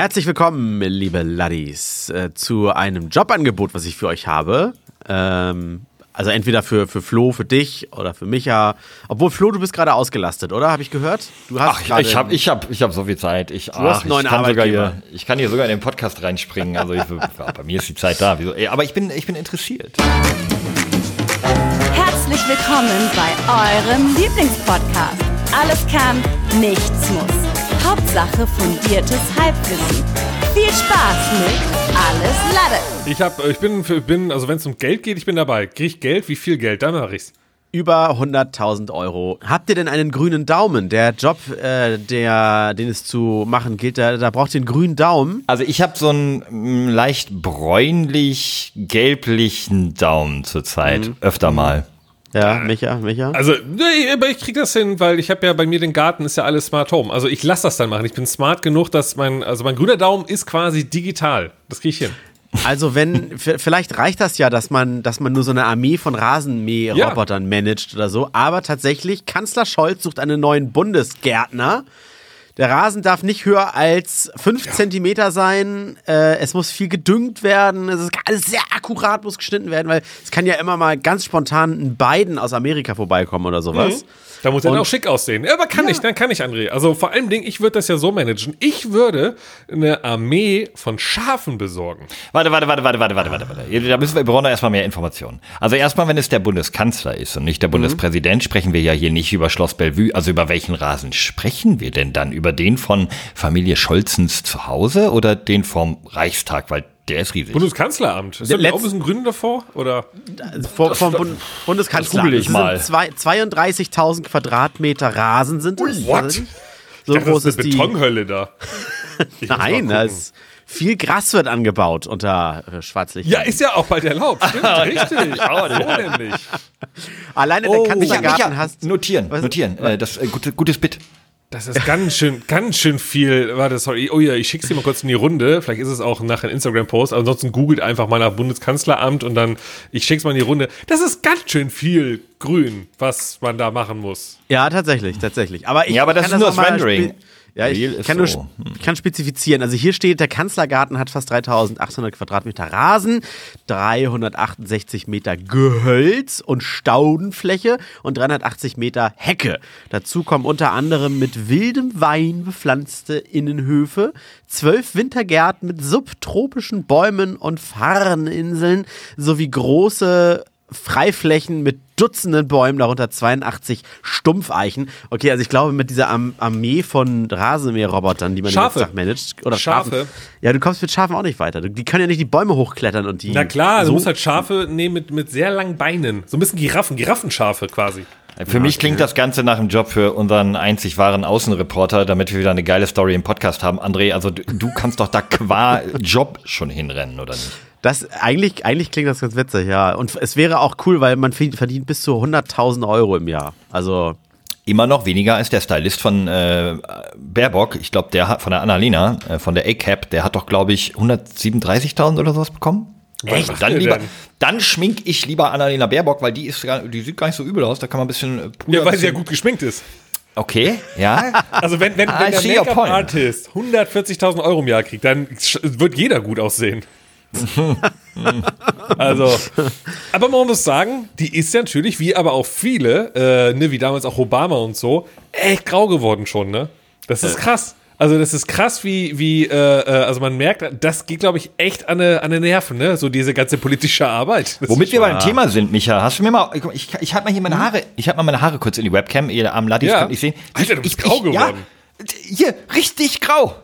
Herzlich willkommen, liebe Laddies, äh, zu einem Jobangebot, was ich für euch habe. Ähm, also entweder für, für Flo, für dich oder für Micha. Obwohl, Flo, du bist gerade ausgelastet, oder? Habe ich gehört? Du hast ach, ich habe ich hab, ich hab so viel Zeit. Ich, du ach, hast neuen ich, kann sogar hier, ich kann hier sogar in den Podcast reinspringen. Also ich, bei mir ist die Zeit da. Wieso? Aber ich bin, ich bin interessiert. Herzlich willkommen bei eurem Lieblingspodcast. Alles kann, nichts muss. Hauptsache fundiertes Halbwissen. Viel Spaß mit Alles Lade. Ich hab, ich bin, bin also wenn es um Geld geht, ich bin dabei. Krieg ich Geld? Wie viel Geld? Dann mache ich's. Über 100.000 Euro. Habt ihr denn einen grünen Daumen? Der Job, äh, der, den es zu machen gilt, da, da braucht ihr einen grünen Daumen. Also ich habe so einen mm, leicht bräunlich-gelblichen Daumen zurzeit. Mhm. Öfter mal. Ja, Micha, Micha. Also, aber ich krieg das hin, weil ich habe ja bei mir den Garten, ist ja alles Smart Home. Also ich lasse das dann machen. Ich bin smart genug, dass mein, also mein grüner Daumen ist quasi digital. Das kriege ich hin. Also wenn, vielleicht reicht das ja, dass man, dass man nur so eine Armee von Rasenmäherrobotern ja. managt oder so. Aber tatsächlich, Kanzler Scholz sucht einen neuen Bundesgärtner. Der Rasen darf nicht höher als 5 ja. Zentimeter sein. Äh, es muss viel gedüngt werden. Es ist alles sehr akkurat, muss geschnitten werden, weil es kann ja immer mal ganz spontan ein Biden aus Amerika vorbeikommen oder sowas. Mhm. Da muss er dann auch schick aussehen. Ja, aber kann ja. ich, dann kann ich, André. Also vor allem Ding, ich würde das ja so managen. Ich würde eine Armee von Schafen besorgen. Warte, warte, warte, warte, warte, warte, warte, warte. Da müssen wir, wir brauchen erstmal mehr Informationen. Also erstmal, wenn es der Bundeskanzler ist und nicht der mhm. Bundespräsident, sprechen wir ja hier nicht über Schloss Bellevue. Also über welchen Rasen sprechen wir denn dann? Über den von Familie Scholzens zu Hause oder den vom Reichstag? Weil der ist riesig. Bundeskanzleramt. Ist da ein bisschen Grün davor? Oder? Vor, vom Bund Bundeskanzleramt. Das ich mal. 32.000 Quadratmeter Rasen sind es. What? So dachte, groß ist, ist die Betonhölle da. Nein, das viel Gras wird angebaut unter äh, Schwarzlicht. Ja, ist ja auch bald erlaubt. Stimmt, richtig. Aber so nämlich. Alleine oh, der Kanzlergarten hast. Notieren, notieren. Äh, das äh, gute, gutes Bit. Das ist ganz schön, ganz schön viel. Warte, sorry. Oh ja, ich schick's dir mal kurz in die Runde. Vielleicht ist es auch nachher ein Instagram-Post. Ansonsten googelt einfach mal nach Bundeskanzleramt und dann, ich schick's mal in die Runde. Das ist ganz schön viel grün, was man da machen muss. Ja, tatsächlich, tatsächlich. Aber ich ja, aber das ist nur das Rendering. Ja, ich kann, so. nur, kann spezifizieren. Also hier steht, der Kanzlergarten hat fast 3800 Quadratmeter Rasen, 368 Meter Gehölz und Staudenfläche und 380 Meter Hecke. Dazu kommen unter anderem mit wildem Wein bepflanzte Innenhöfe, zwölf Wintergärten mit subtropischen Bäumen und Farninseln sowie große Freiflächen mit Dutzenden Bäumen, darunter 82 Stumpfeichen. Okay, also ich glaube, mit dieser Armee von Rasenmäherrobotern, die man Schafe. den managt, oder Schafe. Schafen. Ja, du kommst mit Schafen auch nicht weiter. Die können ja nicht die Bäume hochklettern und die. Na klar, so du musst halt Schafe nehmen mit, mit sehr langen Beinen. So ein bisschen Giraffen, Giraffenschafe quasi. Für ja, mich klingt okay. das Ganze nach einem Job für unseren einzig wahren Außenreporter, damit wir wieder eine geile Story im Podcast haben. André, also du kannst doch da qua Job schon hinrennen, oder nicht? Das, eigentlich, eigentlich klingt das ganz witzig, ja. Und es wäre auch cool, weil man verdient bis zu 100.000 Euro im Jahr. Also. Immer noch weniger als der Stylist von äh, Baerbock. Ich glaube, der hat von der Annalena, äh, von der A-Cap, der hat doch, glaube ich, 137.000 oder sowas bekommen. Echt? Dann, lieber, dann schmink ich lieber Annalena Baerbock, weil die ist die sieht gar nicht so übel aus. Da kann man ein bisschen. Äh, Puder, ja, weil sie ja gut geschminkt ist. Okay, ja. Also wenn, wenn, wenn der Make-up-Artist 140.000 Euro im Jahr kriegt, dann wird jeder gut aussehen. also, aber man muss sagen, die ist ja natürlich, wie aber auch viele, äh, ne, wie damals auch Obama und so, echt grau geworden schon, ne? Das ist krass. Also das ist krass, wie, wie äh, äh also man merkt, das geht, glaube ich, echt an eine, an eine Nerven, ne? So diese ganze politische Arbeit. Das Womit wir beim Thema sind, Micha, hast du mir mal, ich, ich habe mal hier meine hm? Haare, ich habe mal meine Haare kurz in die Webcam, ihr am Ladis ja. könnt nicht sehen. Alter, du bist ich, grau ich, geworden. Ja, hier, richtig grau.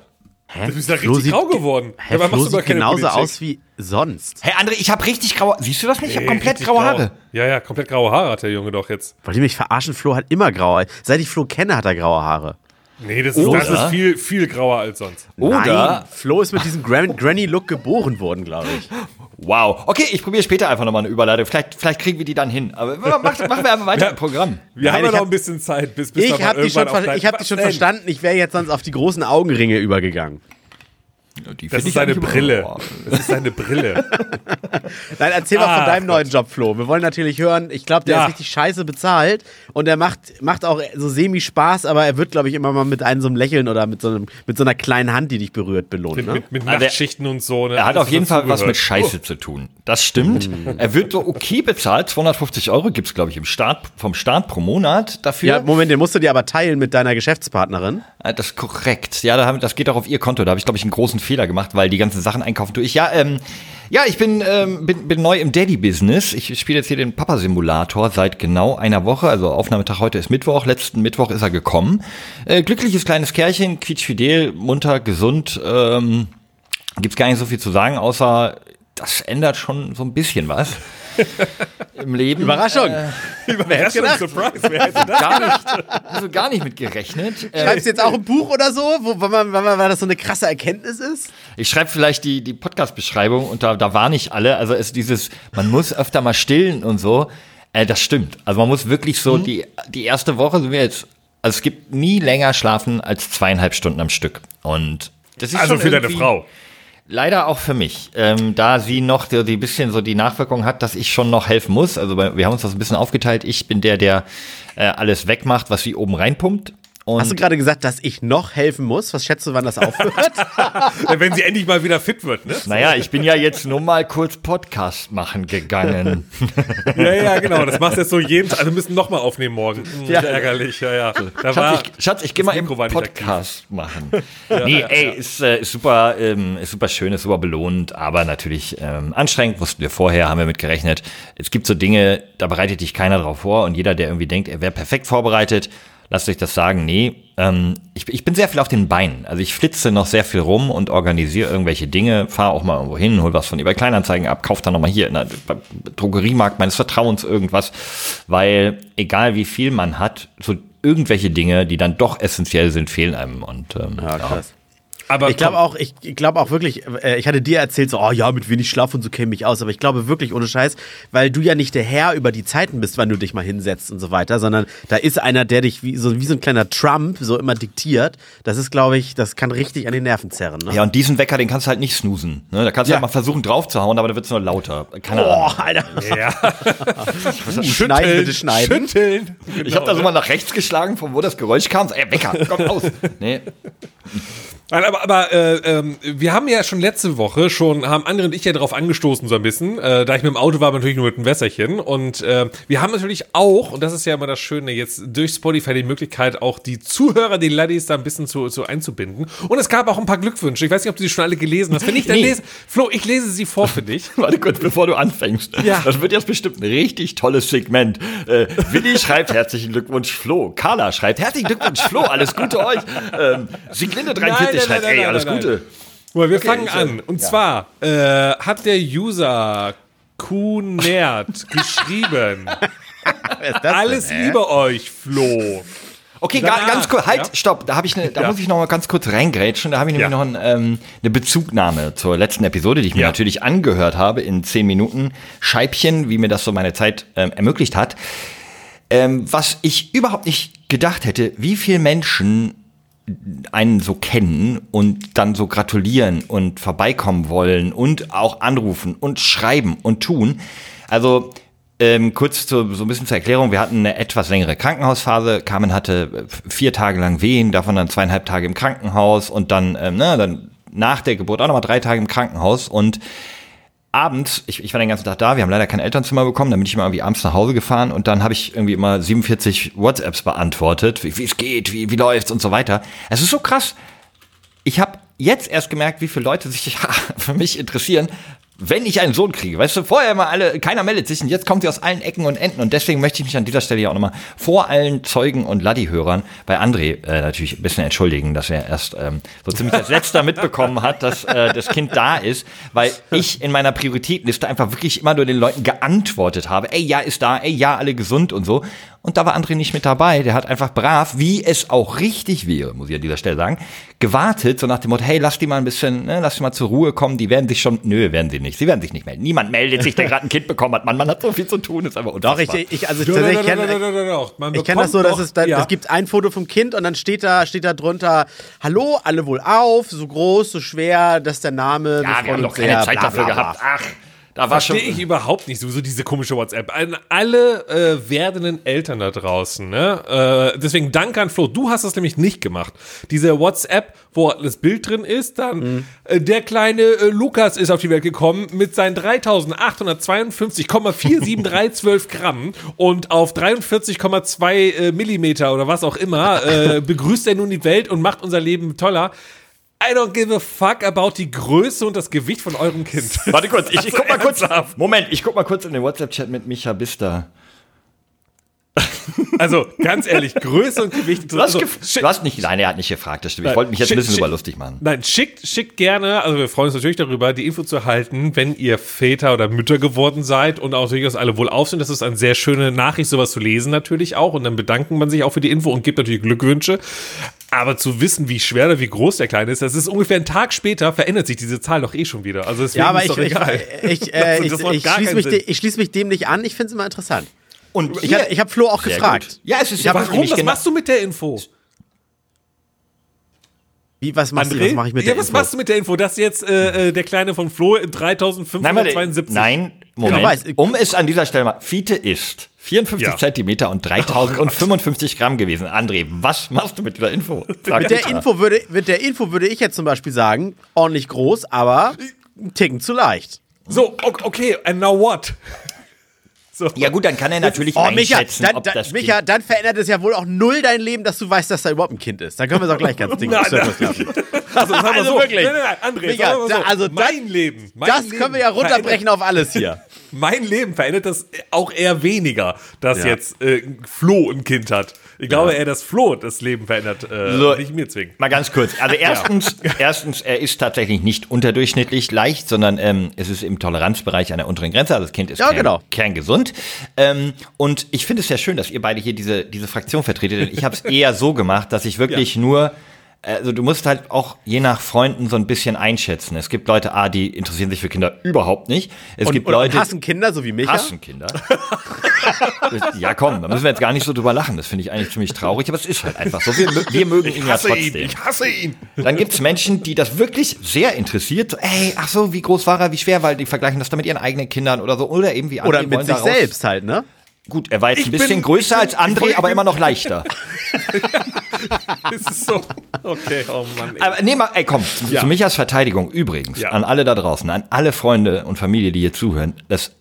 Hä? Du bist ja richtig Flo grau geworden. Hä, ja, Flo sieht genauso Politik. aus wie sonst. Hey André, ich habe richtig graue. Siehst du das nicht? Ich habe komplett graue grau. Haare. Ja, ja, komplett graue Haare hat der Junge doch jetzt. Wollt ihr mich verarschen? Flo hat immer graue. Seit ich Flo kenne, hat er graue Haare. Nee, das ist, das ist viel, viel grauer als sonst. Oder Nein, Flo ist mit diesem Granny-Look geboren worden, glaube ich. Wow. Okay, ich probiere später einfach nochmal eine Überleitung. Vielleicht, vielleicht kriegen wir die dann hin. Aber machen, machen wir einfach weiter im Programm. Wir Nein, haben ja noch ein bisschen Zeit, bis, bis Ich habe die schon, ich hab die schon verstanden. Ich wäre jetzt sonst auf die großen Augenringe übergegangen. Die Das ist seine Brille. Oh, Das ist seine Brille. Nein, erzähl mal Ah, von deinem Gott. neuen Job, Flo. Wir wollen natürlich hören, ich glaube, der Ja. ist richtig scheiße bezahlt und er macht, macht auch so semi-Spaß, aber er wird, glaube ich, immer mal mit einem so einem Lächeln oder mit so, einem, mit so einer kleinen Hand, die dich berührt, belohnt. Mit, Ne? mit, mit Ah, Nachtschichten und so. Ne? Er hat auf jeden Fall was mit. Scheiße zu tun. Das stimmt. Er wird so okay bezahlt. 250 Euro gibt's glaube ich, im Start, vom Staat pro Monat dafür. Ja, Moment, den musst du dir aber teilen mit deiner Geschäftspartnerin. Ah, Das ist korrekt. Ja, das geht auch auf ihr Konto. Da habe ich, glaube ich, einen großen Fehler gemacht, weil die ganzen Sachen einkaufen tue ich. Ja, ähm, ja, ich bin, ähm, bin, bin neu im Daddy-Business. Ich spiele jetzt hier den Papa-Simulator seit genau einer Woche. Also Aufnahmetag heute ist Mittwoch. Letzten Mittwoch ist er gekommen. Äh, glückliches kleines Kerlchen, quietschfidel, munter, gesund. Ähm, gibt's gar nicht so viel zu sagen, außer das ändert schon so ein bisschen was im Leben. Überraschung. Wer hätte gedacht? Surprise, wer hätte das? Gar nicht, also gar nicht mit gerechnet. Äh, Schreibst du jetzt auch ein Buch oder so, wo, wo man, weil, man, weil das so eine krasse Erkenntnis ist? Ich schreibe vielleicht die, die Podcast-Beschreibung und da, da war nicht alle. Also es ist dieses, man muss öfter mal stillen und so. Äh, das stimmt. Also man muss wirklich so die, die erste Woche sind wir jetzt, also es gibt nie länger schlafen als zweieinhalb Stunden am Stück. Und das ist Also für deine Frau. Leider auch für mich, ähm, da sie noch die, die bisschen so die Nachwirkung hat, dass ich schon noch helfen muss. Also wir haben uns das ein bisschen aufgeteilt. Ich bin der, der äh, alles wegmacht, was sie oben reinpumpt. Und Hast du gerade gesagt, dass ich noch helfen muss? Was schätzt du, wann das aufhört? Ja, Wenn sie endlich mal wieder fit wird, ne? naja, ich bin ja jetzt nur mal kurz Podcast machen gegangen. Ja, ja, genau. Das machst du jetzt so jeden Tag. Also wir müssen nochmal aufnehmen morgen. Hm, Ja. Ärgerlich, ja, ja. Da war, Schatz, ich, Schatz, ich gehe mal im. Podcast machen. nee, ey, Ist, äh, ist super, ähm, ist super schön, ist super belohnt, aber natürlich ähm, anstrengend, wussten wir vorher, haben wir mit gerechnet. Es gibt so Dinge, da bereitet dich keiner drauf vor und jeder, der irgendwie denkt, er wäre perfekt vorbereitet, lasst euch das sagen, nee, ähm, ich, ich bin sehr viel auf den Beinen. Also ich flitze noch sehr viel rum und organisiere irgendwelche Dinge, fahre auch mal irgendwo hin, hol was von eBay Kleinanzeigen ab, kauf dann nochmal hier in der Drogeriemarkt meines Vertrauens irgendwas, weil egal wie viel man hat, so irgendwelche Dinge, die dann doch essentiell sind, fehlen einem und ähm, Ja, krass. Aber Ich glaube auch, ich, ich glaube auch wirklich, äh, ich hatte dir erzählt, so, oh ja, mit wenig Schlaf und so käme ich aus, aber ich glaube wirklich ohne Scheiß, weil du ja nicht der Herr über die Zeiten bist, wann du dich mal hinsetzt und so weiter, sondern da ist einer, der dich wie so, wie so ein kleiner Trump so immer diktiert. Das ist, glaube ich, das kann richtig an den Nerven zerren. Ne? Ja, und diesen Wecker, den kannst du halt nicht snoosen. Ne? Da kannst du Ja. halt mal versuchen drauf zu hauen, aber da wird's nur lauter. Keine Ahnung. Boah, Alter. Ja. Schneiden, bitte schneiden. Schütteln. Ich habe da so mal nach rechts geschlagen, von wo das Geräusch kam. So, ey, Wecker, komm raus. Nee. Nein, aber, aber äh, ähm, wir haben ja schon letzte Woche schon, haben andere und ich ja darauf angestoßen so ein bisschen, äh, da ich mit dem Auto war, aber natürlich nur mit einem Wässerchen und äh, wir haben natürlich auch, und das ist ja immer das Schöne, jetzt durch Spotify die Möglichkeit, auch die Zuhörer, die Laddies da ein bisschen zu, zu einzubinden und es gab auch ein paar Glückwünsche, ich weiß nicht, ob du sie schon alle gelesen hast, wenn nicht, dann Nee. lese, Flo, ich lese sie vor für dich. Warte kurz, bevor du anfängst. Ja. Das wird jetzt bestimmt ein richtig tolles Segment. Äh, Willi schreibt herzlichen Glückwunsch Flo. Carla schreibt herzlichen Glückwunsch Flo. Alles Gute euch. Ähm, Sieglinde 43 schreibt, ey, alles Gute. Mal, wir Okay, fangen an. Und zwar äh, hat der User Kunert geschrieben. Alles denn? Liebe euch, Flo. Okay, Danach, ga, ganz kurz, halt, ja? stopp, da ich eine, da Ja. muss ich noch mal ganz kurz reingrätschen, da habe ich nämlich Ja. noch ein, ähm, eine Bezugnahme zur letzten Episode, die ich mir Ja. natürlich angehört habe in zehn Minuten Scheibchen, wie mir das so meine Zeit ähm, ermöglicht hat. Ähm, was ich überhaupt nicht gedacht hätte, wie viele Menschen einen so kennen und dann so gratulieren und vorbeikommen wollen und auch anrufen und schreiben und tun. Also ähm, kurz zu, so ein bisschen zur Erklärung, wir hatten eine etwas längere Krankenhausphase. Carmen hatte äh, vier Tage lang Wehen, davon dann zweieinhalb Tage im Krankenhaus und dann, ähm, na, dann nach der Geburt auch nochmal drei Tage im Krankenhaus und abends, ich, ich war den ganzen Tag da, wir haben leider kein Elternzimmer bekommen, dann bin ich immer irgendwie abends nach Hause gefahren und dann habe ich irgendwie immer 47 WhatsApps beantwortet, wie wie es geht, wie, wie läuft's und so weiter. Es ist so krass. Ich habe jetzt erst gemerkt, wie viele Leute sich für mich interessieren, wenn ich einen Sohn kriege. Weißt du, vorher immer alle, keiner meldet sich und jetzt kommt sie aus allen Ecken und Enden und deswegen möchte ich mich an dieser Stelle ja auch nochmal vor allen Zeugen und Laddi-Hörern bei André äh, natürlich ein bisschen entschuldigen, dass er erst ähm, so ziemlich als letzter mitbekommen hat, dass äh, das Kind da ist, weil ich in meiner Prioritätenliste einfach wirklich immer nur den Leuten geantwortet habe, ey, ja, ist da, ey, ja, alle gesund und so. Und da war André nicht mit dabei. Der hat einfach brav, wie es auch richtig wäre, muss ich an dieser Stelle sagen, gewartet, so nach dem Motto, hey, lass die mal ein bisschen, ne, lass die mal zur Ruhe kommen. Die werden sich schon, nö, werden sie nicht. Sie werden sich nicht melden. Niemand meldet sich, der gerade ein Kind bekommen hat. Mann, man hat so viel zu tun, ist aber Doch, unfassbar. ich, ich also Doch, tatsächlich doch, doch, doch, kenne doch, doch, doch. Man ich kenn das so, dass doch- es, da, ja. es gibt ein Foto vom Kind und dann steht da, steht da drunter, hallo, alle wohl auf, so groß, so schwer, dass der Name. ja, wir haben doch keine sehr, Zeit bla, dafür bla, bla. gehabt. Ach, da war schon. Verstehe ich überhaupt nicht, sowieso diese komische WhatsApp. An alle äh, werdenden Eltern da draußen, ne? Äh, deswegen danke an Flo. Du hast das nämlich nicht gemacht. Diese WhatsApp, wo das Bild drin ist, dann Mhm. äh, der kleine äh, Lukas ist auf die Welt gekommen mit seinen 3852,47312 Gramm und auf 43,2 äh, Millimeter oder was auch immer äh, begrüßt er nun die Welt und macht unser Leben toller. I don't give a fuck about die Größe und das Gewicht von eurem Kind. Warte kurz, ich, ich guck mal kurz. Moment, ich guck mal kurz in den WhatsApp-Chat mit Micha Bista. Also, ganz ehrlich, Größe und Gewicht. Du hast, also, du hast nicht, nein, er hat nicht gefragt, das stimmt. Ich wollte mich jetzt ein bisschen schick- über lustig machen. Nein, schickt, schickt gerne, also wir freuen uns natürlich darüber, die Info zu halten, wenn ihr Väter oder Mütter geworden seid und auch durchaus alle wohlauf sind. Das ist eine sehr schöne Nachricht, sowas zu lesen natürlich auch. Und dann bedankt man sich auch für die Info und gibt natürlich Glückwünsche. Aber zu wissen, wie schwer oder wie groß der Kleine ist, das ist ungefähr ein Tag später, verändert sich diese Zahl doch eh schon wieder. Also Ja, aber ist ich, ich, egal. ich, äh, ich, ich, schließe mich, ich schließe mich dem nicht an. Ich finde es immer interessant. Und Ich, hab- ich habe Flo auch Sehr gefragt. gut. Ja, es ist ja Warum? Was machst du mit der Info? Wie, was machst du, André? was mache ich mit ja, der was Info? machst du mit der Info, dass jetzt äh, äh, der Kleine von Flo Nein, warte, 3572 nein, Moment. Weiß. um es an dieser Stelle mal, Fiete ist 54 Ja. Zentimeter und 3055 Gramm gewesen. André, was machst du mit dieser Info? Sag Mit der. Info würde, mit der Info würde ich jetzt zum Beispiel sagen, ordentlich groß, aber ein Ticken zu leicht. So, okay, and now what? So. Ja gut, dann kann er natürlich Oh, Micha, einschätzen, dann, ob dann, das Micha, dann verändert es ja wohl auch null dein Leben, dass du weißt, dass da überhaupt ein Kind ist. Dann können wir es auch gleich ganz ding Nein, Also, sagen wir Also so. wirklich. Nein, nein, nein, André, mal so. da- also mein das- Leben. Mein Das Leben können wir ja runterbrechen auf alles hier. Mein Leben verändert das auch eher weniger, dass Ja. jetzt äh, Flo ein Kind hat. Ich glaube eher, dass Flo das Leben verändert, äh, So. nicht mir zwingen. Mal ganz kurz. Also erstens, erstens, er ist tatsächlich nicht unterdurchschnittlich leicht, sondern ähm, es ist im Toleranzbereich an der unteren Grenze. Also das Kind ist Ja, kern, genau. kerngesund. Ähm, und ich finde es sehr schön, dass ihr beide hier diese, diese Fraktion vertretet. Ich habe es eher so gemacht, dass ich wirklich nur also du musst halt auch je nach Freunden so ein bisschen einschätzen. Es gibt Leute, ah, die interessieren sich für Kinder überhaupt nicht. Es Und, gibt und, Leute, hassen Kinder, so wie mich. hassen Kinder. ja, komm, da müssen wir jetzt gar nicht so drüber lachen. Das finde ich eigentlich ziemlich traurig, aber es ist halt einfach so. Wir, wir mögen ihn ja trotzdem. ihn, ich hasse ihn. Dann gibt's Menschen, die das wirklich sehr interessiert. Ey, ach so, wie groß war er, wie schwer, weil die vergleichen das dann mit ihren eigenen Kindern oder so. Oder eben wie andere. Oder mit sich selbst halt, ne? Gut, er war jetzt Ich ein bisschen größer ich als André, ich aber immer noch leichter. Das ist so. Okay, oh Mann. Ey. Aber nee, mal, ey, komm, zu, Ja. zu Michas Verteidigung übrigens, Ja. an alle da draußen, an alle Freunde und Familie, die hier zuhören, das,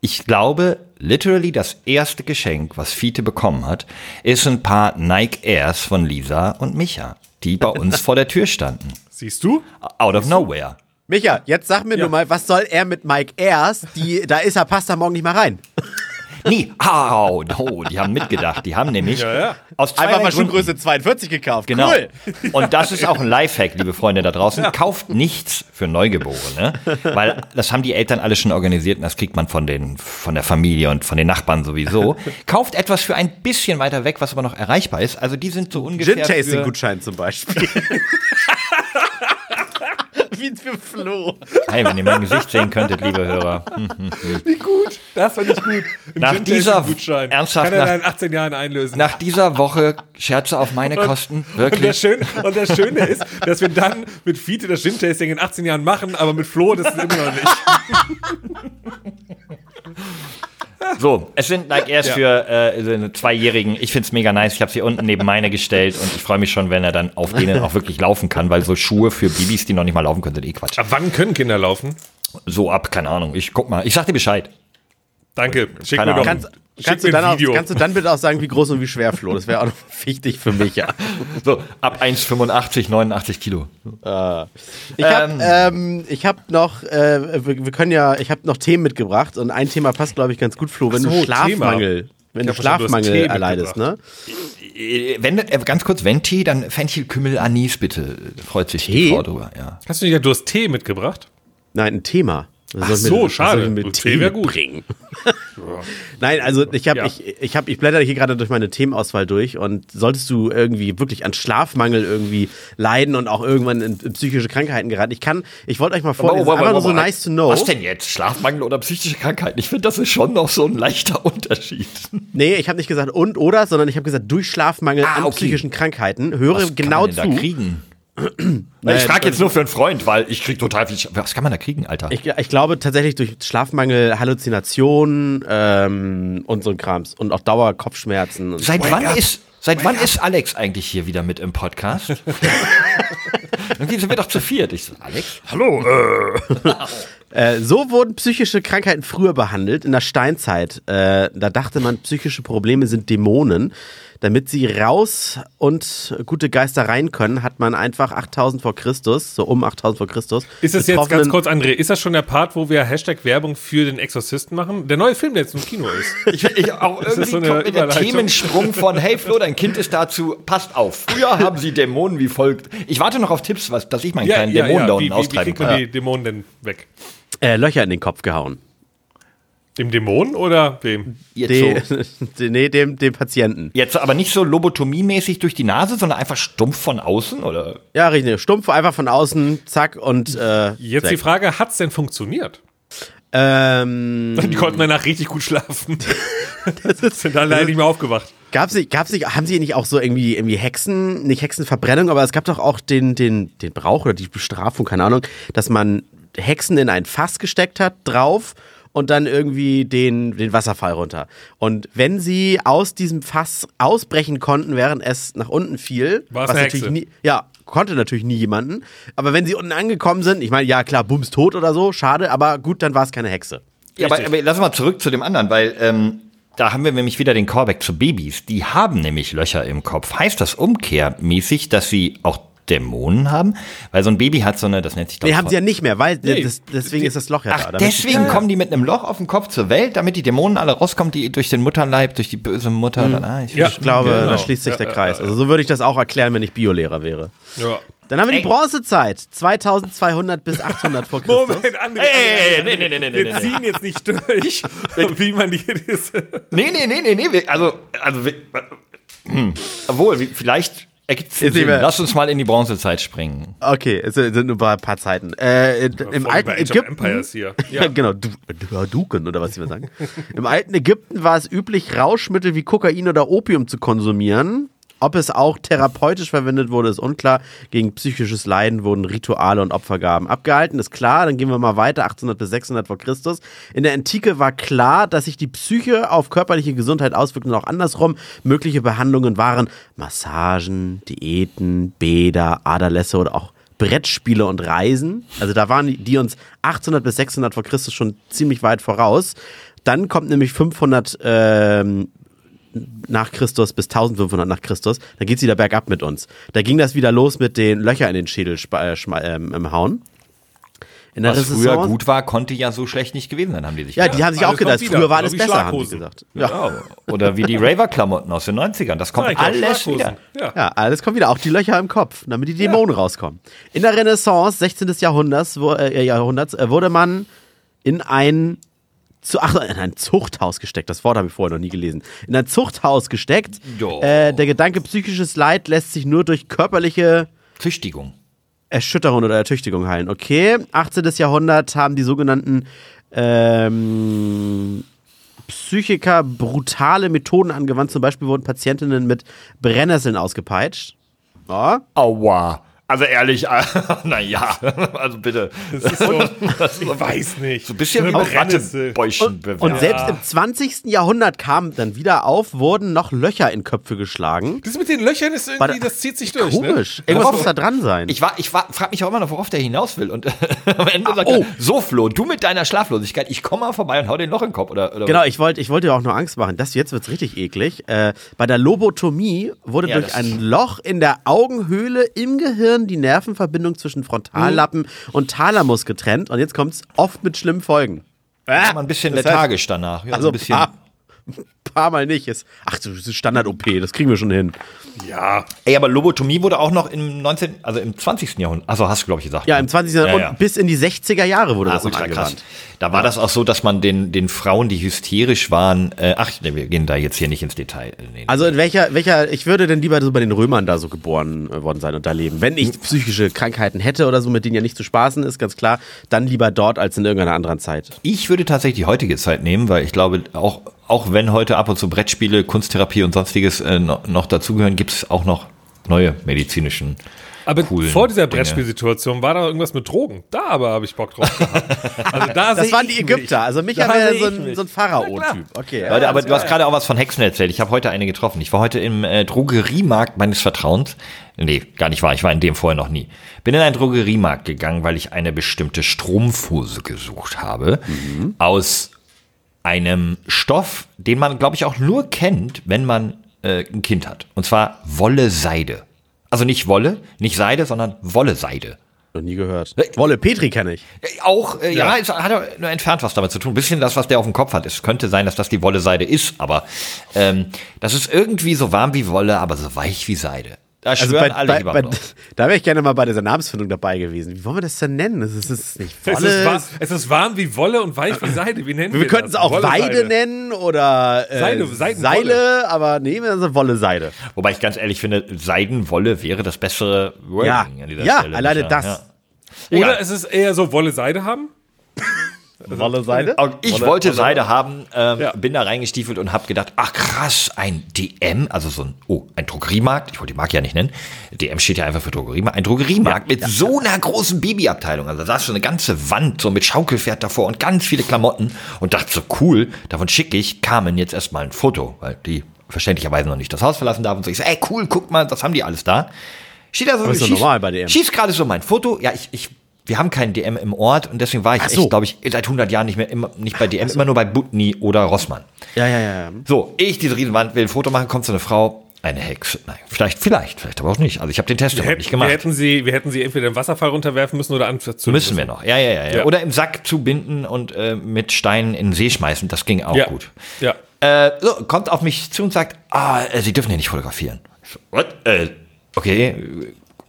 ich glaube, literally das erste Geschenk, was Fiete bekommen hat, ist ein paar Nike Airs von Lisa und Micha, die bei uns vor der Tür standen. Siehst du? Out of nowhere. Micha, jetzt sag mir Ja. nur mal, was soll er mit Mike Ayers? Die, da ist er, passt er morgen nicht mal rein. Nee, au, no, die haben mitgedacht. Die haben nämlich Ja, ja. aus Einfach mal Schuhgröße 42 gekauft. Genau. Cool. Und das ist auch ein Lifehack, liebe Freunde da draußen. Kauft nichts für Neugeborene, weil das haben die Eltern alle schon organisiert und das kriegt man von den, von der Familie und von den Nachbarn sowieso. Kauft etwas für ein bisschen weiter weg, was aber noch erreichbar ist. Also die sind so ungefähr für, Gin-Tasting-Gutschein zum Beispiel. Wie für Flo. Hey, wenn ihr mein Gesicht sehen könntet, liebe Hörer. Wie gut. Das fand ich gut. Ein Nach dieser- Gutschein. ernsthaft, Kann er nach- in 18 Jahren einlösen. Nach dieser Woche Scherze auf meine Kosten, Und das, wirklich. Schöne, und das Schöne ist, dass wir dann mit Fiete das Gin-Tasting in 18 Jahren machen, aber mit Flo das immer noch nicht. So, es sind Nike Airs Ja. für äh, so Zweijährigen. Ich find's mega nice. Ich habe sie unten neben meine gestellt und ich freue mich schon, wenn er dann auf denen auch wirklich laufen kann, weil so Schuhe für Babys, die noch nicht mal laufen können, sind eh Quatsch. Ab wann können Kinder laufen? So ab, keine Ahnung. Ich guck mal. Ich sag dir Bescheid. Danke. Schick Keine mir doch Ahnung. Kannst, schick kannst, du dann ein auch, kannst du dann bitte auch sagen, wie groß und wie schwer, Flo? Das wäre auch noch wichtig für mich, ja. So, ab 1,85, 89 Kilo. Ich habe ähm, ich hab noch, äh, wir, wir können ja, ich habe noch Themen mitgebracht und ein Thema passt, glaube ich, ganz gut, Flo. Wenn Ach du so, Schlafmangel, wenn du du Schlafmangel Tee erleidest, ne? Äh, Wenn, äh, ganz kurz, wenn Tee, dann Fenchel, Kümmel, Anis, bitte. Freut sich die Tee? Frau drüber, ja. Hast du nicht, du hast Tee mitgebracht? Nein, ein Thema. Ach so, mit- schade. mit Tee Tee wär gut. bringen? Nein, also ich habe Ja. ich, ich hab, ich blätter hier gerade durch meine Themenauswahl durch und solltest du irgendwie wirklich an Schlafmangel irgendwie leiden und auch irgendwann in, in psychische Krankheiten geraten. Ich kann, ich wollte euch mal vorlesen, Aber- aber- einfach nur so aber- nice to know. Was denn jetzt? Schlafmangel oder psychische Krankheiten? Ich finde, das ist schon noch so ein leichter Unterschied. Nee, ich habe nicht gesagt und oder, sondern ich habe gesagt durch Schlafmangel Ah, an okay. psychischen Krankheiten. Höre Was genau kann man zu. denn da kriegen? Naja, ich frage jetzt nur für einen Freund, weil ich krieg total viel. Sch- Was kann man da kriegen, Alter? Ich, ich glaube tatsächlich durch Schlafmangel, Halluzinationen ähm, und so ein Krams und auch Dauerkopfschmerzen. Und Seit wann ist seit wann ist Alex eigentlich hier wieder mit im Podcast? Irgendwie sind wir doch zu viert. Ich so, Alex? Hallo, äh. Äh, so wurden psychische Krankheiten früher behandelt, in der Steinzeit. Äh, da dachte man, psychische Probleme sind Dämonen. Damit sie raus und gute Geister rein können, hat man einfach 8000 vor Christus, so um 8000 vor Christus. Ist das jetzt ganz kurz, André, ist das schon der Part, wo wir Hashtag Werbung für den Exorzisten machen? Der neue Film, der jetzt im Kino ist. Ich, ich auch das irgendwie so eine kommt mir der? Themensprung von Hey Flo, dein Kind ist dazu, passt auf. Früher haben sie Dämonen wie folgt. Ich warte noch auf Tipps, was, dass ich meinen kleinen Dämonen da Wie, unten wie, wie austreiben kriegt man kann. die Dämonen denn weg? Äh, Löcher in den Kopf gehauen. Dem Dämonen oder wem? Jetzt, De, so, nee, dem, dem Patienten. jetzt aber nicht so lobotomiemäßig durch die Nase, sondern einfach stumpf von außen, oder? Ja, richtig. Stumpf einfach von außen, zack und äh, Jetzt weg. die Frage, hat's denn funktioniert? Ähm, Die konnten danach richtig gut schlafen. Sind dann leider nicht mehr aufgewacht. Gab's nicht, gab's nicht, haben sie nicht auch so irgendwie, irgendwie Hexen, nicht Hexenverbrennung, aber es gab doch auch den, den, den Brauch oder die Bestrafung, keine Ahnung, dass man Hexen in ein Fass gesteckt hat, drauf und dann irgendwie den, den Wasserfall runter. Und wenn sie aus diesem Fass ausbrechen konnten, während es nach unten fiel, was natürlich Hexe? nie, ja, konnte natürlich nie jemanden, aber wenn sie unten angekommen sind, ich meine, ja klar, bums tot oder so, schade, aber gut, dann war es keine Hexe. Ja, aber, aber lass mal zurück zu dem anderen, weil ähm, da haben wir nämlich wieder den Callback zu Babys. Die haben nämlich Löcher im Kopf. Heißt das umkehrmäßig, dass sie auch Dämonen haben? Weil so ein Baby hat so eine, das nennt sich Nee, haben sie ja nicht mehr, weil Nee, das, deswegen die- ist das Loch ja Ach, da. deswegen kommen die mit einem Loch auf dem Kopf zur Welt, damit die Dämonen alle rauskommen, die durch den Mutterleib, durch die böse Mutter. Dann, ah, ich Ja. Ich glaube, Genau. da schließt sich Ja, der Kreis. Also so würde ich das auch erklären, wenn ich Biolehrer wäre. Ja. Dann haben wir die. Bronzezeit, 2200 bis 800 vor Christus. Moment, André. Ey, nee, nee, nee, nee, wir nee, nee. ziehen jetzt nicht durch, wie man die. Nee, nee, nee, nee, nee. Also, also hm. obwohl, vielleicht ergibt Sinn. mehr- Lass uns mal in die Bronzezeit springen. Okay, es sind nur ein paar Zeiten. Äh, in- Im alten Ägypten. Empires hier. Ja, genau, du, du, Duken oder was sie mal sagen. Im alten Ägypten war es üblich, Rauschmittel wie Kokain oder Opium zu konsumieren. Ob es auch therapeutisch verwendet wurde, ist unklar. Gegen psychisches Leiden wurden Rituale und Opfergaben abgehalten, ist klar. Dann gehen wir mal weiter, 800 bis 600 vor Christus. In der Antike war klar, dass sich die Psyche auf körperliche Gesundheit auswirkt und auch andersrum. Mögliche Behandlungen waren Massagen, Diäten, Bäder, Aderlässe oder auch Brettspiele und Reisen. Also da waren die, uns 800 bis 600 vor Christus schon ziemlich weit voraus. Dann kommt nämlich 500 ähm, nach Christus bis 1500 nach Christus. Dann geht's wieder bergab mit uns. Da ging das wieder los mit den Löcher in den Schädel äh, ähm, im Hauen. In der Was früher gut war, konnte ja so schlecht nicht gewesen sein, haben die sich Ja, gedacht. die haben sich Alles auch gedacht, wieder, früher war alles besser, haben die gesagt. Ja. Oder wie die Raver-Klamotten aus den 90ern. Das kommt Ja, alles wieder. Ja. Ja, alles kommt wieder. Auch die Löcher im Kopf, damit die Dämonen rauskommen. In der Renaissance, 16. Jahrhunderts, wo, äh, Jahrhunderts äh, wurde man in ein, zu, ach, in ein Zuchthaus gesteckt. Das Wort habe ich vorher noch nie gelesen. In ein Zuchthaus gesteckt. Äh, der Gedanke psychisches Leid lässt sich nur durch körperliche Züchtigung. Erschütterung oder Ertüchtigung heilen. Okay, 18. Jahrhundert haben die sogenannten ähm, Psychiker brutale Methoden angewandt. Zum Beispiel wurden Patientinnen mit Brennnesseln ausgepeitscht. Ja. Aua. Also ehrlich, naja, also bitte. Das ist so, ich weiß nicht. So ein bisschen wie Brennnessel. Wattebäuschen Und selbst im 20. Jahrhundert kam dann wieder auf, wurden noch Löcher in Köpfe geschlagen. Das mit den Löchern ist irgendwie, das zieht sich durch, Komisch. ne? Irgendwas Worauf- muss da dran sein. Ich, war, ich war, frag mich auch immer noch, worauf der hinaus will. Und am Ende sagt oh. er, so Flo, du mit deiner Schlaflosigkeit, ich komme mal vorbei und hau den Loch in den Kopf. Oder, oder Genau, ich wollte ich wollte dir auch nur Angst machen. Das jetzt wird's richtig eklig. Äh, bei der Lobotomie wurde Ja, durch ein Loch in der Augenhöhle im Gehirn die Nervenverbindung zwischen Frontallappen und Thalamus getrennt. Und jetzt kommt's oft mit schlimmen Folgen. war ein bisschen Das heißt- lethargisch danach. Ja, so Also ein bisschen. Ah, paar Mal nicht. Ist, ach, das ist Standard-OP, das kriegen wir schon hin. Ja. Ey, aber Lobotomie wurde auch noch im 19., also im 20. Jahrhundert, also hast du, glaube ich, gesagt. Ja, ne? im 20. Jahrhundert Ja, ja. und bis in die 60er Jahre wurde Ah, das ultra krass. angewandt. Da war das auch so, dass man den, den Frauen, die hysterisch waren, äh, ach, nee, wir gehen da jetzt hier nicht ins Detail. Äh, Nee, Also in welcher, welcher, ich würde denn lieber so bei den Römern da so geboren äh, worden sein und da leben. Wenn ich psychische Krankheiten hätte oder so, mit denen ja nicht zu spaßen ist, ganz klar, dann lieber dort als in irgendeiner anderen Zeit. Ich würde tatsächlich die heutige Zeit nehmen, weil ich glaube, auch, auch wenn heute ab und zu Brettspiele, Kunsttherapie und sonstiges äh, noch, dazugehören, gibt es auch noch neue medizinischen. Aber vor dieser. Brettspielsituation war da irgendwas mit Drogen. Da aber habe ich Bock drauf gehabt. Also da Das waren die mich. Ägypter. Also Micha Da wäre seh so ein, mich. so ein Pharao-Typ. Okay. Leute, aber du hast gerade auch was von Hexen erzählt. Ich habe heute eine getroffen. Ich war heute im äh, Drogeriemarkt meines Vertrauens. Nee, gar nicht wahr. Ich war in dem vorher noch nie. Bin in einen Drogeriemarkt gegangen, weil ich eine bestimmte Strumpfhose gesucht habe. Aus einem Stoff, den man, glaube ich, auch nur kennt, wenn man äh, ein Kind hat. Und zwar Wolle-Seide. Also nicht Wolle, nicht Seide, sondern Wolle-Seide. Noch nie gehört. Wolle Petri kenne ich. Äh, Auch, äh, ja, es hat nur entfernt was damit zu tun. Ein bisschen das, was der auf dem Kopf hat. Es könnte sein, dass das die Wolle-Seide ist, aber ähm, das ist irgendwie so warm wie Wolle, aber so weich wie Seide. Da Also schwören bei, alle bei, bei, da wäre ich gerne mal bei dieser Namensfindung dabei gewesen. Wie wollen wir das denn nennen? Das ist, das ist nicht Es Wolle. ist, warm, es ist warm wie Wolle und weich wie Seide. Wie nennen wir, wir könnten es auch Wolle-Seide. Weide nennen oder äh, Seide. Seile, aber nehmen wir also Wolle Seide. Wobei ich ganz ehrlich finde, Seidenwolle wäre das bessere Wording Ja, an dieser ja, Stelle. alleine Ja, das. ja. Oder es ist eher so Wolle-Seide haben. Wolle Seide? Und ich Wolle- wollte Wolle- Seide haben, ähm, Ja. bin da reingestiefelt und habe gedacht, ach krass, ein DM, also so ein, oh, ein Drogeriemarkt, ich wollte die Marke ja nicht nennen, DM steht ja einfach für Drogeriemarkt, ein Drogeriemarkt mit so einer großen Babyabteilung, also da ist so eine ganze Wand, so mit Schaukelpferd davor und ganz viele Klamotten und dachte so, cool, davon schicke ich Carmen jetzt erstmal ein Foto, weil die verständlicherweise noch nicht das Haus verlassen darf und so, ich so, ey cool, guck mal, was haben die alles da? Steht da so, Aber ist doch schieß- normal bei DM. schieß gerade so mein Foto, ja, ich, ich wir haben keinen DM im Ort und deswegen war ich so. echt, glaube ich, seit 100 Jahren nicht mehr immer, nicht bei DM, immer nur bei Butni oder Rossmann. Ja, ja, ja. ja. So, ich diese Riesenwand will ein Foto machen, kommt so eine Frau, eine Hexe. Nein, vielleicht, vielleicht, vielleicht aber auch nicht. Also ich habe den Test Wir hätten, nicht wir, gemacht. hätten sie, wir hätten sie entweder im Wasserfall runterwerfen müssen oder anzünden Müssen wir noch. Ja, ja, ja, ja. Ja. Oder im Sack zubinden und äh, mit Steinen in den See schmeißen. Das ging auch Ja. gut. Ja. Äh, so, kommt auf mich zu und sagt, ah, äh, Sie dürfen hier nicht fotografieren. Ich so, What? Äh, okay,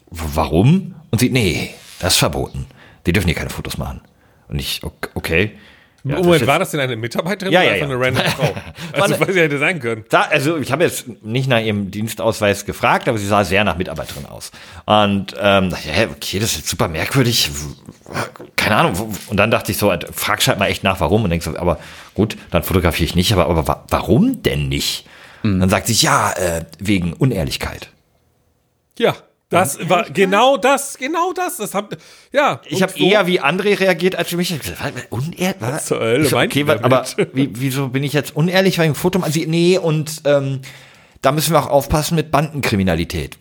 warum? Und sie, nee, das ist verboten. Sie dürfen hier keine Fotos machen. Und ich, ok- okay. Ja, das Moment, ist war das denn eine Mitarbeiterin Ja, oder ja, einfach ja. eine random Frau? Also, was sie hätte sein können. Da, also ich habe jetzt nicht nach ihrem Dienstausweis gefragt, aber sie sah sehr nach Mitarbeiterin aus. Und ähm, dachte, hä, okay, das ist jetzt super merkwürdig. Keine Ahnung. Und dann dachte ich so, frag halt mal echt nach, warum. Und denkst so, aber gut, dann fotografiere ich nicht. Aber, aber wa- warum denn nicht? Mhm. Dann sagt sie, ja, äh, wegen Unehrlichkeit. Ja, das war genau das, genau das. Das hab, ja. Ich habe so- eher wie André reagiert, als für mich. Ich hab gesagt, was, zur Hölle so, okay, was, aber wie, wieso bin ich jetzt unehrlich, weil ich ein Foto? Sie, nee, und ähm, da müssen wir auch aufpassen mit Bandenkriminalität.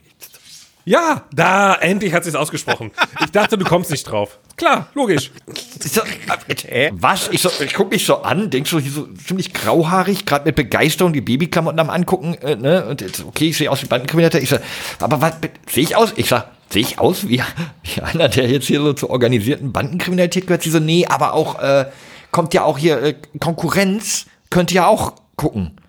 Ja, da, endlich hat sie es ausgesprochen. Ich dachte, du kommst nicht drauf. Klar, logisch. Ich so, äh, was? Ich, so, ich guck mich so an, denk so, hier so ziemlich grauhaarig, gerade mit Begeisterung die Babyklamotten am angucken, äh, ne? Und jetzt, okay, ich sehe aus wie Bandenkriminalität. Ich so, aber was sehe ich aus? Ich sag, sehe ich aus wie, wie einer, der jetzt hier so zur organisierten Bandenkriminalität gehört? Sie so, nee, aber auch, äh, kommt ja auch hier äh, Konkurrenz, könnt ihr ja auch gucken.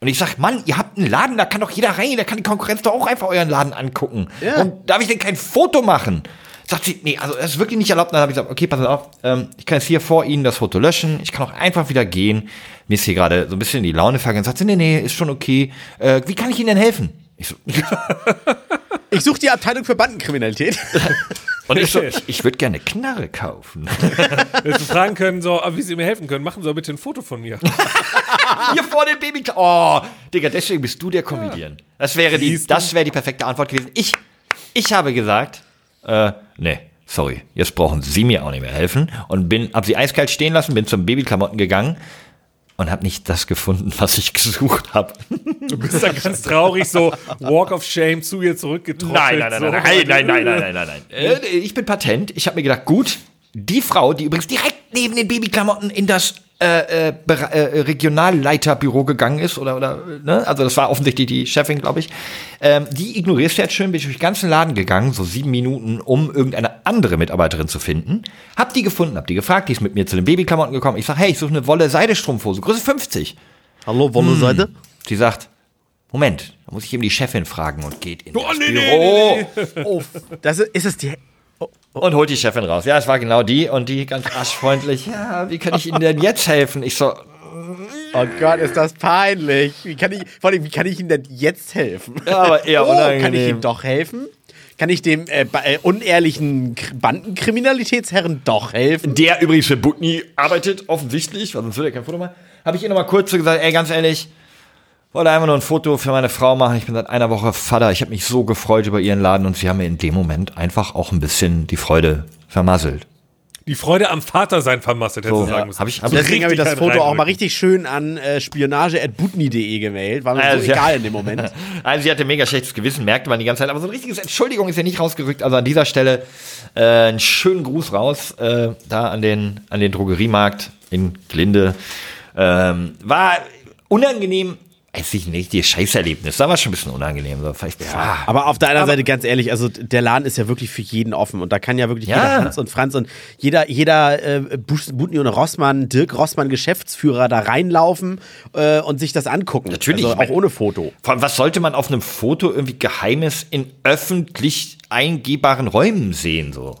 Und ich sag, Mann, ihr habt einen Laden, da kann doch jeder rein, da kann die Konkurrenz doch auch einfach euren Laden angucken. Ja. Und darf ich denn kein Foto machen? Sagt sie, nee, also das ist wirklich nicht erlaubt. Dann habe ich gesagt, okay, pass auf, ähm, ich kann jetzt hier vor Ihnen das Foto löschen, ich kann auch einfach wieder gehen. Mir ist hier gerade so ein bisschen die Laune vergangen. Sagt sie, nee, nee, ist schon okay. Äh, wie kann ich Ihnen denn helfen? Ich so, Ich suche die Abteilung für Bandenkriminalität. und ich so, ich, ich würde gerne Knarre kaufen. Hättest du fragen können, so, wie sie mir helfen können, machen Sie doch bitte ein Foto von mir. Hier vor dem Baby. Oh, Digga, deswegen bist du der Comedian. Das wäre die, das wäre die perfekte Antwort gewesen. Ich, ich habe gesagt, äh, nee, sorry, jetzt brauchen Sie mir auch nicht mehr helfen und bin, hab sie eiskalt stehen lassen, bin zum Babyklamotten gegangen und habe nicht das gefunden, was ich gesucht habe. Du bist dann ganz traurig, so Walk of Shame zu ihr zurückgetroffen. Nein, nein, nein, so. nein, nein, nein, nein, nein, nein, nein, nein. Äh, ich bin patent. Ich habe mir gedacht, gut, die Frau, die übrigens direkt neben den Babyklamotten in das äh, äh, Bera- äh, Regionalleiterbüro gegangen ist, oder, oder, ne? Also das war offensichtlich die Chefin, glaube ich. Ähm, die ignorierst du jetzt schön, bin ich durch den ganzen Laden gegangen, so sieben Minuten, um irgendeine andere Mitarbeiterin zu finden. Hab die gefunden, hab die gefragt, die ist mit mir zu den Babyklamotten gekommen. Ich sag, hey, ich suche eine Wolle-Seidestrumpfhose, Größe 50. Hallo, Wolle-Seite? Sie sagt, Moment, da muss ich eben die Chefin fragen und geht in Oh, das nee, nee, Büro nee, Oh, das ist, ist es die. Und holt die Chefin raus. Ja, es war genau die und die ganz aschfreundlich. Ja, wie kann ich Ihnen denn jetzt helfen? Ich so, Oh Gott, ist das peinlich. Wie kann ich, vor allem, wie kann ich Ihnen denn jetzt helfen? Ja, aber eher oh, Kann ich unangenehm. ihm doch helfen? Kann ich dem äh, äh, unehrlichen Bandenkriminalitätsherren doch helfen? der übrigens für Butni arbeitet, offensichtlich, weil sonst würde er kein Foto machen. Habe ich ihr nochmal kurz so gesagt, ey, ganz ehrlich, wollte einfach nur ein Foto für meine Frau machen. Ich bin seit einer Woche Vater. Ich habe mich so gefreut über ihren Laden und sie haben mir in dem Moment einfach auch ein bisschen die Freude vermasselt. Die Freude am Vatersein vermasselt, hätte So, du sagen müssen. hab ich- hab Deswegen habe ich das Foto auch mal richtig schön an äh, spionage.butni.de gewählt. War mir Also, so ja. egal in dem Moment. Also sie hatte mega schlechtes Gewissen, merkte man die ganze Zeit, aber so ein richtiges Entschuldigung ist ja nicht rausgerückt. Also an dieser Stelle äh, einen schönen Gruß raus, äh, da an den, an den Drogeriemarkt in Glinde. Ähm, war unangenehm, weiß ich nicht, die Scheißerlebnis, da war schon ein bisschen unangenehm. So. Vielleicht, ja. Aber auf der anderen Seite, ganz ehrlich, also der Laden ist ja wirklich für jeden offen und da kann ja wirklich Ja. jeder Hans und Franz und jeder, jeder äh, Butni und Rossmann, Dirk Rossmann, Geschäftsführer, da reinlaufen äh, und sich das angucken. Natürlich, Also auch ohne Foto. Vor allem, was sollte man auf einem Foto irgendwie Geheimes in öffentlich eingehbaren Räumen sehen? So?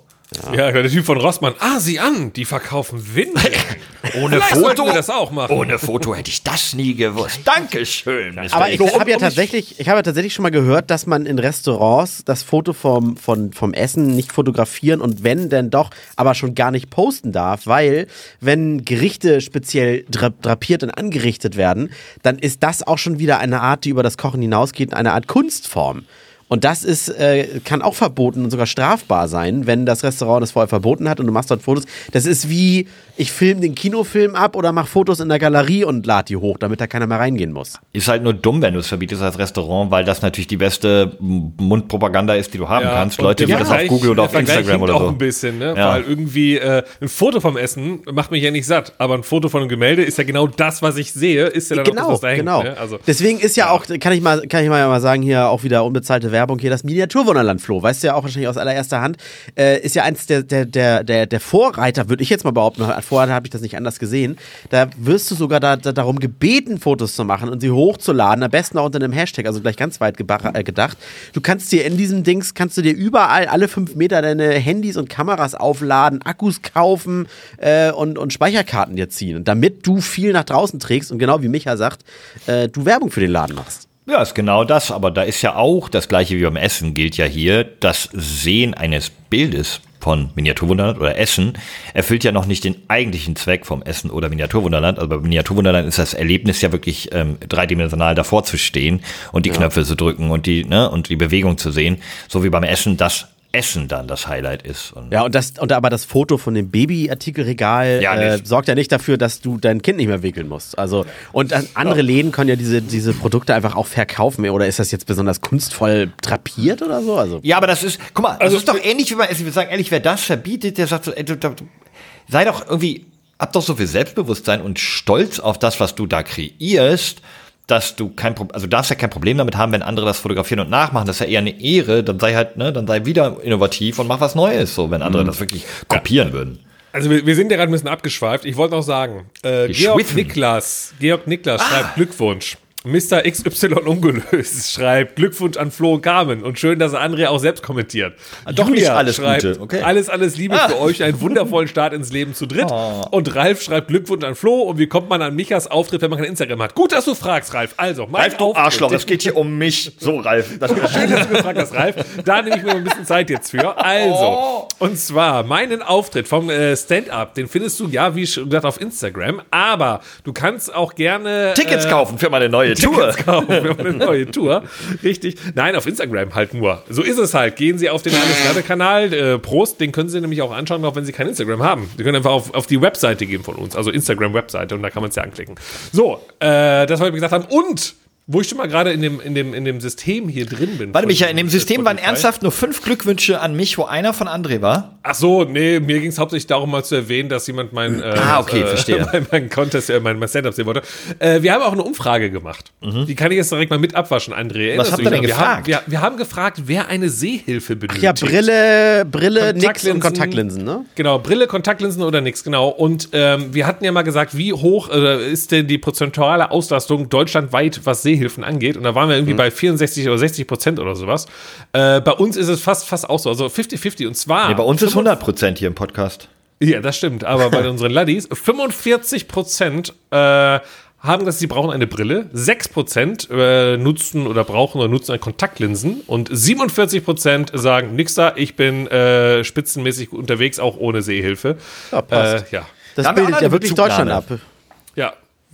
Ja, der Typ von Rossmann. Ah, sieh an, die verkaufen Windel. Ohne Vielleicht wir das auch machen. Ohne Foto hätte ich das nie gewusst. Dankeschön. Mr. Aber ich habe ja tatsächlich, ich habe ja tatsächlich schon mal gehört, dass man in Restaurants das Foto vom, von, vom Essen nicht fotografieren und wenn denn doch, aber schon gar nicht posten darf, weil wenn Gerichte speziell dra drapiert und angerichtet werden, dann ist das auch schon wieder eine Art, die über das Kochen hinausgeht, eine Art Kunstform. Und das ist, äh, kann auch verboten und sogar strafbar sein, wenn das Restaurant das vorher verboten hat und du machst dort Fotos. Das ist wie, ich filme den Kinofilm ab oder mach Fotos in der Galerie und lad die hoch, damit da keiner mehr reingehen muss. Ist halt nur dumm, wenn du es verbietest als Restaurant, weil das natürlich die beste Mundpropaganda ist, die du haben kannst. und Leute, die der das auf Google oder auf Instagram oder auch so. ein bisschen, ne? Ja. Weil irgendwie äh, ein Foto vom Essen macht mich ja nicht satt, aber ein Foto von einem Gemälde ist ja genau das, was ich sehe, ist ja dann auch Genau, das, was da hängt. genau. Ne? Also, Deswegen ist ja, auch, kann ich mal, kann ich mal, mal sagen, hier auch wieder unbezahlte Werbung hier, das Miniaturwunderland Flo, weißt du ja auch wahrscheinlich aus allererster Hand, äh, ist ja eins der, der, der, der, der Vorreiter, würde ich jetzt mal behaupten, vorher habe ich das nicht anders gesehen, da wirst du sogar da, da, darum gebeten, Fotos zu machen und sie hochzuladen, am besten auch unter einem Hashtag, also gleich ganz weit äh, gedacht. Du kannst dir in diesem Dings, kannst du dir überall alle fünf Meter deine Handys und Kameras aufladen, Akkus kaufen äh, und, und Speicherkarten dir ziehen, damit du viel nach draußen trägst und genau wie Micha sagt, äh, du Werbung für den Laden machst. Ja, ist genau das. Aber da ist ja auch das gleiche wie beim Essen gilt ja hier. Das Sehen eines Bildes von Miniaturwunderland oder Essen erfüllt ja noch nicht den eigentlichen Zweck vom Essen oder Miniaturwunderland. Also bei Miniaturwunderland ist das Erlebnis ja wirklich ähm, dreidimensional davor zu stehen und die Knöpfe zu drücken und die ne und die Bewegung zu sehen, so wie beim Essen das Essen dann das Highlight ist. Und Ja, und das, und aber das Foto von dem Babyartikelregal Ja, äh, sorgt ja nicht dafür, dass du dein Kind nicht mehr wickeln musst. Also, und dann andere Läden können ja diese, diese Produkte einfach auch verkaufen. Oder ist das jetzt besonders kunstvoll drapiert oder so? Also, Ja, aber das ist, guck mal, Also, das ist doch ähnlich wie Essen. Ich würde sagen, ehrlich, wer das verbietet, der sagt so, ey, du, du, du, sei doch irgendwie, hab doch so viel Selbstbewusstsein und Stolz auf das, was du da kreierst, dass du kein Problem, also du darfst ja kein Problem damit haben, wenn andere das fotografieren und nachmachen. Das ist ja eher eine Ehre. Dann sei halt, ne, dann sei wieder innovativ und mach was Neues, so, wenn Mhm. andere das wirklich kopieren würden. also wir, wir sind ja gerade ein bisschen abgeschweift. Ich wollte noch sagen, äh, Georg. Niklas, Georg Niklas schreibt Glückwunsch. Mr. XY ungelöst schreibt Glückwunsch an Flo und Carmen und schön, dass André auch selbst kommentiert. Doch nicht alles Gute, okay. Alles, alles Liebe für euch, einen wundervollen Start ins Leben zu dritt. Und Ralf schreibt Glückwunsch an Flo und wie kommt man an Michas Auftritt, wenn man kein Instagram hat? Gut, dass du fragst, Ralf. Also, mein Ralf, du Auftritt- Arschloch, es geht hier um mich. So, Ralf. Das Schön, dass du gefragt hast, Ralf. Da nehme ich mir ein bisschen Zeit jetzt für. Also, und zwar meinen Auftritt vom äh, Stand-Up, den findest du ja, wie gesagt, auf Instagram. Aber du kannst auch gerne Tickets äh, kaufen für meine neue Tour. Tickets kaufen für eine neue Tour. Richtig. Nein, auf Instagram halt nur. So ist es halt. Gehen Sie auf den Alles-Kanal. Äh, Prost, den können Sie nämlich auch anschauen, auch wenn Sie kein Instagram haben. Sie können einfach auf, auf die Webseite gehen von uns, also Instagram-Webseite, und da kann man es ja anklicken. So, äh, das wollte ich gesagt haben. Und wo ich schon mal gerade in dem, in, dem, in dem System hier drin bin. Warte, Micha, in dem System waren ernsthaft nur fünf Glückwünsche an mich, wo einer von André war. Ach so, nee, mir ging es hauptsächlich darum, mal zu erwähnen, dass jemand mein, äh, Ah, okay, äh, verstehe. mein, mein Contest, äh, mein, mein Stand-up sehen wollte. Äh, wir haben auch eine Umfrage gemacht. Die kann ich jetzt direkt mal mit abwaschen, André. Mhm. habt du ihr denn noch? wir gefragt? Haben, wir, wir haben gefragt, wer eine Sehhilfe benötigt. Ja, Brille, Brille, nix Kontaktlinsen. und Kontaktlinsen, ne? Genau, Brille, Kontaktlinsen oder nix, genau. Und ähm, wir hatten ja mal gesagt, wie hoch äh, ist denn die prozentuale Auslastung deutschlandweit, was Sehhilfen angeht? Und da waren wir Mhm. irgendwie bei 64 oder 60 Prozent oder sowas. Äh, bei uns ist es fast, fast auch so, also 50-50. Und zwar. Nee, bei uns ist 100 Prozent hier im Podcast. Ja, das stimmt. Aber bei unseren Laddies, 45 Prozent äh, haben gesagt, sie brauchen eine Brille. 6 Prozent äh, nutzen oder brauchen oder nutzen Kontaktlinsen. Und 47 Prozent sagen, nix da, ich bin äh, spitzenmäßig unterwegs, auch ohne Sehhilfe. Ja, passt. Äh, ja. Das bildet ja wirklich. Deutschland ab.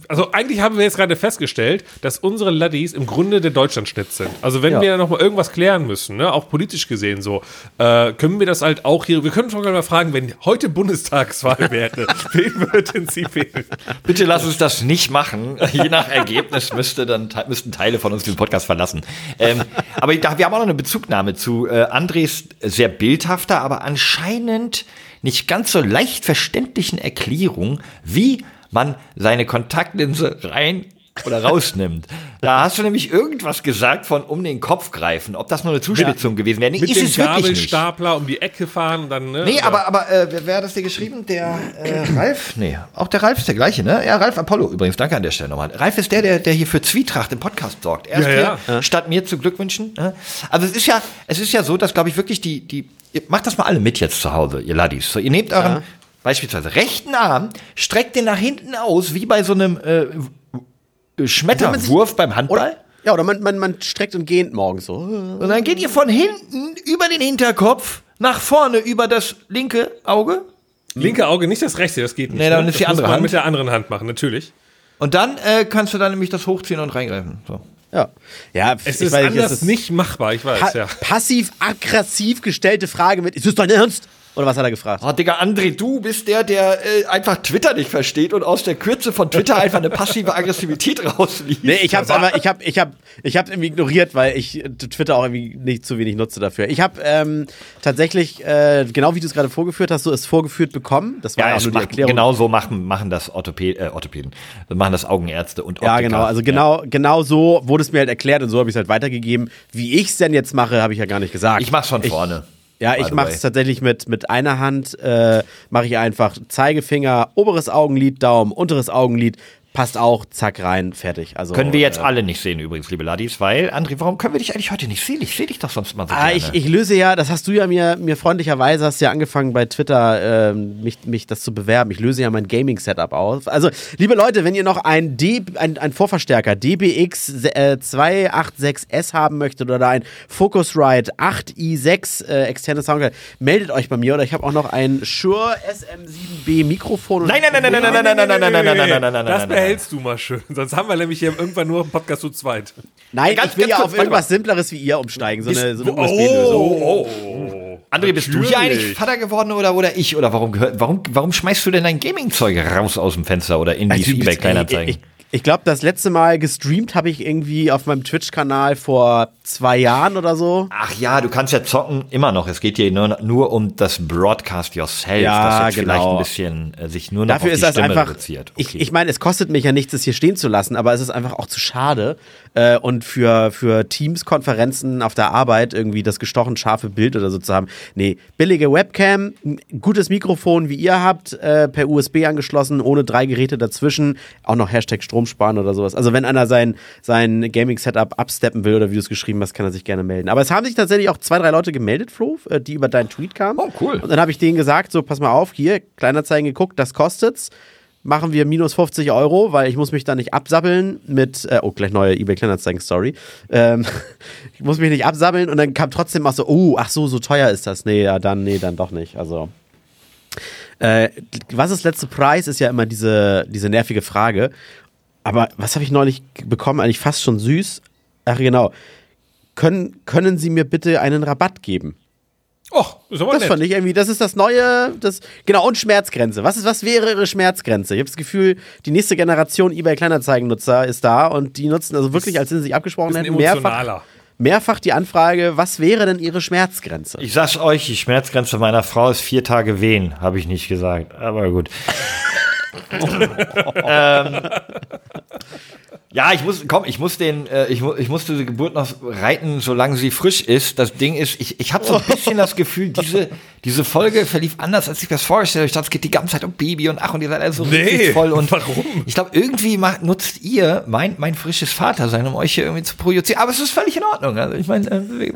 Also eigentlich haben wir jetzt gerade festgestellt, dass unsere Laddies im Grunde der Deutschlandschnitt sind. Also wenn Ja. wir noch mal irgendwas klären müssen, ne, auch politisch gesehen so, äh, können wir das halt auch hier, wir können schon mal fragen, wenn heute Bundestagswahl wäre, wen würden Sie wählen? Bitte lass uns das nicht machen. Je nach Ergebnis müsste dann, müssten Teile von uns diesen Podcast verlassen. Ähm, aber da, wir haben auch noch eine Bezugnahme zu äh, Andres sehr bildhafter, aber anscheinend nicht ganz so leicht verständlichen Erklärung, wie man seine Kontaktlinse rein oder rausnimmt. Da hast du nämlich irgendwas gesagt von um den Kopf greifen, ob das nur eine Zuspitzung gewesen wäre. Nee, Mit ist dem es. Gabelstapler um die Ecke fahren und dann, ne? Nee, aber, aber äh, wer, wer hat das dir geschrieben? Der äh, Ralf? Nee, auch der Ralf ist der gleiche, ne? Ja, Ralf Apollo übrigens, danke an der Stelle nochmal. Ralf ist der, der, der hier für Zwietracht im Podcast sorgt. Er ist Ja, hier, statt mir zu Glückwünschen. Ne? Also es ist ja, es ist ja so, dass, glaube ich, wirklich die, die, ihr macht das mal alle mit jetzt zu Hause, ihr Laddies. So, ihr nehmt euren beispielsweise rechten Arm, streckt den nach hinten aus, wie bei so einem äh, Schmetterwurf beim Handball. Ja, oder man, man, man streckt und gähnt morgens so. Und dann geht ihr von hinten über den Hinterkopf nach vorne über das linke Auge. Linke Auge, nicht das rechte, das geht nicht. Nee, dann ne? ist das die andere muss man Hand. mit der anderen Hand machen, natürlich. Und dann äh, kannst du dann nämlich das hochziehen und reingreifen. So. Ja. Ja, Es ich ist weiß anders es ist nicht machbar, ich weiß, pa ja. passiv-aggressiv gestellte Frage mit, ist das dein Ernst? Oder was hat er gefragt? Oh, Digga, André, du bist der, der äh, einfach Twitter nicht versteht und aus der Kürze von Twitter einfach eine passive Aggressivität rausliest. Nee, ich hab's aber, ich hab, ich hab, ich hab's irgendwie ignoriert, weil ich äh, Twitter auch irgendwie nicht zu wenig nutze dafür. Ich habe ähm, tatsächlich, äh, genau wie du es gerade vorgeführt hast, so es vorgeführt bekommen. Das war ja, es nur die Erklärung. genau so machen, machen das Orthopä äh, Orthopäden. Machen das Augenärzte und Optiker. Ja, genau. Also genau, genau so wurde es mir halt erklärt und so habe ich es halt weitergegeben. Wie ich es denn jetzt mache, habe ich ja gar nicht gesagt. Ich mach's von vorne. Ja, ich mache es tatsächlich mit, mit einer Hand, äh, mache ich einfach Zeigefinger, oberes Augenlid, Daumen, unteres Augenlid, passt auch, zack, rein, fertig. Also, Können wir jetzt äh, alle nicht sehen übrigens, liebe Laddies, weil, André, warum können wir dich eigentlich heute nicht sehen? Ich sehe dich doch sonst mal so Ah, ich, ich löse ja, das hast du ja mir, mir freundlicherweise, hast ja angefangen bei Twitter, ähm, mich, mich das zu bewerben. Ich löse ja mein Gaming-Setup aus. Also, liebe Leute, wenn ihr noch ein, D, ein, ein Vorverstärker DBX äh, 286S haben möchtet oder ein Focusrite 8i6 äh, externe Soundcard, meldet euch bei mir oder ich habe auch noch ein Shure SM7B Mikrofon. und- Nein, nein, nein, nein, nein, nein, nein, nein, nein, nein, nein, nein, nein, nein, nein, Das nein, behältst du mal schön. Sonst haben wir nämlich hier irgendwann nur einen Podcast zu zweit. Nein, Ganz- ich will ja auf irgendwas Simpleres wie ihr umsteigen, so eine, so eine Oh, USB-Lösung. oh, oh. André, bist du hier eigentlich Vater geworden oder, oder ich? Oder warum, gehört, warum, warum schmeißt du denn dein Gaming-Zeug raus aus dem Fenster oder in die Also, eBay Ich, Kleinanzeigen? ich, ich glaube, das letzte Mal gestreamt habe ich irgendwie auf meinem Twitch-Kanal vor zwei Jahren oder so. Ach ja, du kannst ja zocken immer noch. Es geht hier nur, nur um das Broadcast yourself, Ja, das jetzt vielleicht genau. ein bisschen äh, sich nur noch Dafür auf ist die Stimme einfach. reduziert. Ich, ich meine, es kostet mich ja nichts, das hier stehen zu lassen, aber es ist einfach auch zu schade. Äh, und für, für Teams-Konferenzen auf der Arbeit irgendwie das gestochen scharfe Bild oder so zu haben. Nee, billige Webcam, gutes Mikrofon, wie ihr habt, äh, per USB angeschlossen, ohne drei Geräte dazwischen. Auch noch Hashtag Strom sparen oder sowas. Also wenn einer sein, sein Gaming-Setup absteppen will oder wie du es geschrieben hast, kann er sich gerne melden. Aber es haben sich tatsächlich auch zwei, drei Leute gemeldet, Flo, äh, die über deinen Tweet kamen. Oh, cool. Und dann habe ich denen gesagt, so, pass mal auf, hier, Kleinanzeigen geguckt, das kostet's. Machen wir minus 50 Euro, weil ich muss mich da nicht absabbeln mit, äh, oh, gleich neue eBay Kleinanzeigen-Story. Ähm, ich muss mich nicht absabbeln und dann kam trotzdem auch so, oh, ach so, so teuer ist das. Nee, ja, dann, nee, dann doch nicht. Also, äh, was ist letzte Preis, ist ja immer diese, diese nervige Frage. Aber was habe ich neulich bekommen? Eigentlich fast schon süß. Ach, genau. Können, können Sie mir bitte einen Rabatt geben? Och, ist aber Das nett. fand ich irgendwie, das ist das neue, das, genau, und Schmerzgrenze. Was, ist, was wäre ihre Schmerzgrenze? Ich habe das Gefühl, die nächste Generation eBay Kleinanzeigen-Nutzer ist da und die nutzen also wirklich, als sie sich abgesprochen hätten, mehrfach, mehrfach die Anfrage, was wäre denn ihre Schmerzgrenze? Ich sag's euch, die Schmerzgrenze meiner Frau ist vier Tage wehen, habe ich nicht gesagt. Aber gut. ähm, ja, ich muss, komm, ich muss den, äh, ich, mu ich muss diese Geburt noch reiten, solange sie frisch ist. Das Ding ist, ich, ich habe so ein bisschen das Gefühl, diese, diese Folge verlief anders, als ich mir das vorgestellt habe. Ich dachte, es geht die ganze Zeit um Baby und ach, und ihr seid alle so Nee, richtig voll. Und warum? Ich glaube, irgendwie macht, nutzt ihr mein, mein frisches Vatersein, um euch hier irgendwie zu projizieren. Aber es ist völlig in Ordnung. Also ich meine, äh, äh,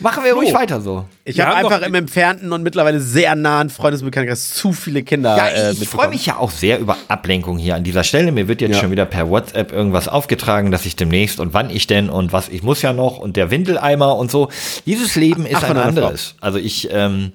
machen wir ruhig weiter so. Ich habe einfach im entfernten und mittlerweile sehr nahen Freundesbekanntenkreis zu viele Kinder Ja, äh, ich mitbekommen. freue mich ja auch sehr über Ablenkung hier an dieser Stelle. Mir wird jetzt Ja. schon wieder per WhatsApp irgendwas aufgetragen, dass ich demnächst und wann ich denn und was ich muss ja noch und der Windeleimer und so. Dieses Leben ist Ach, ein anderes. Also ich, ähm,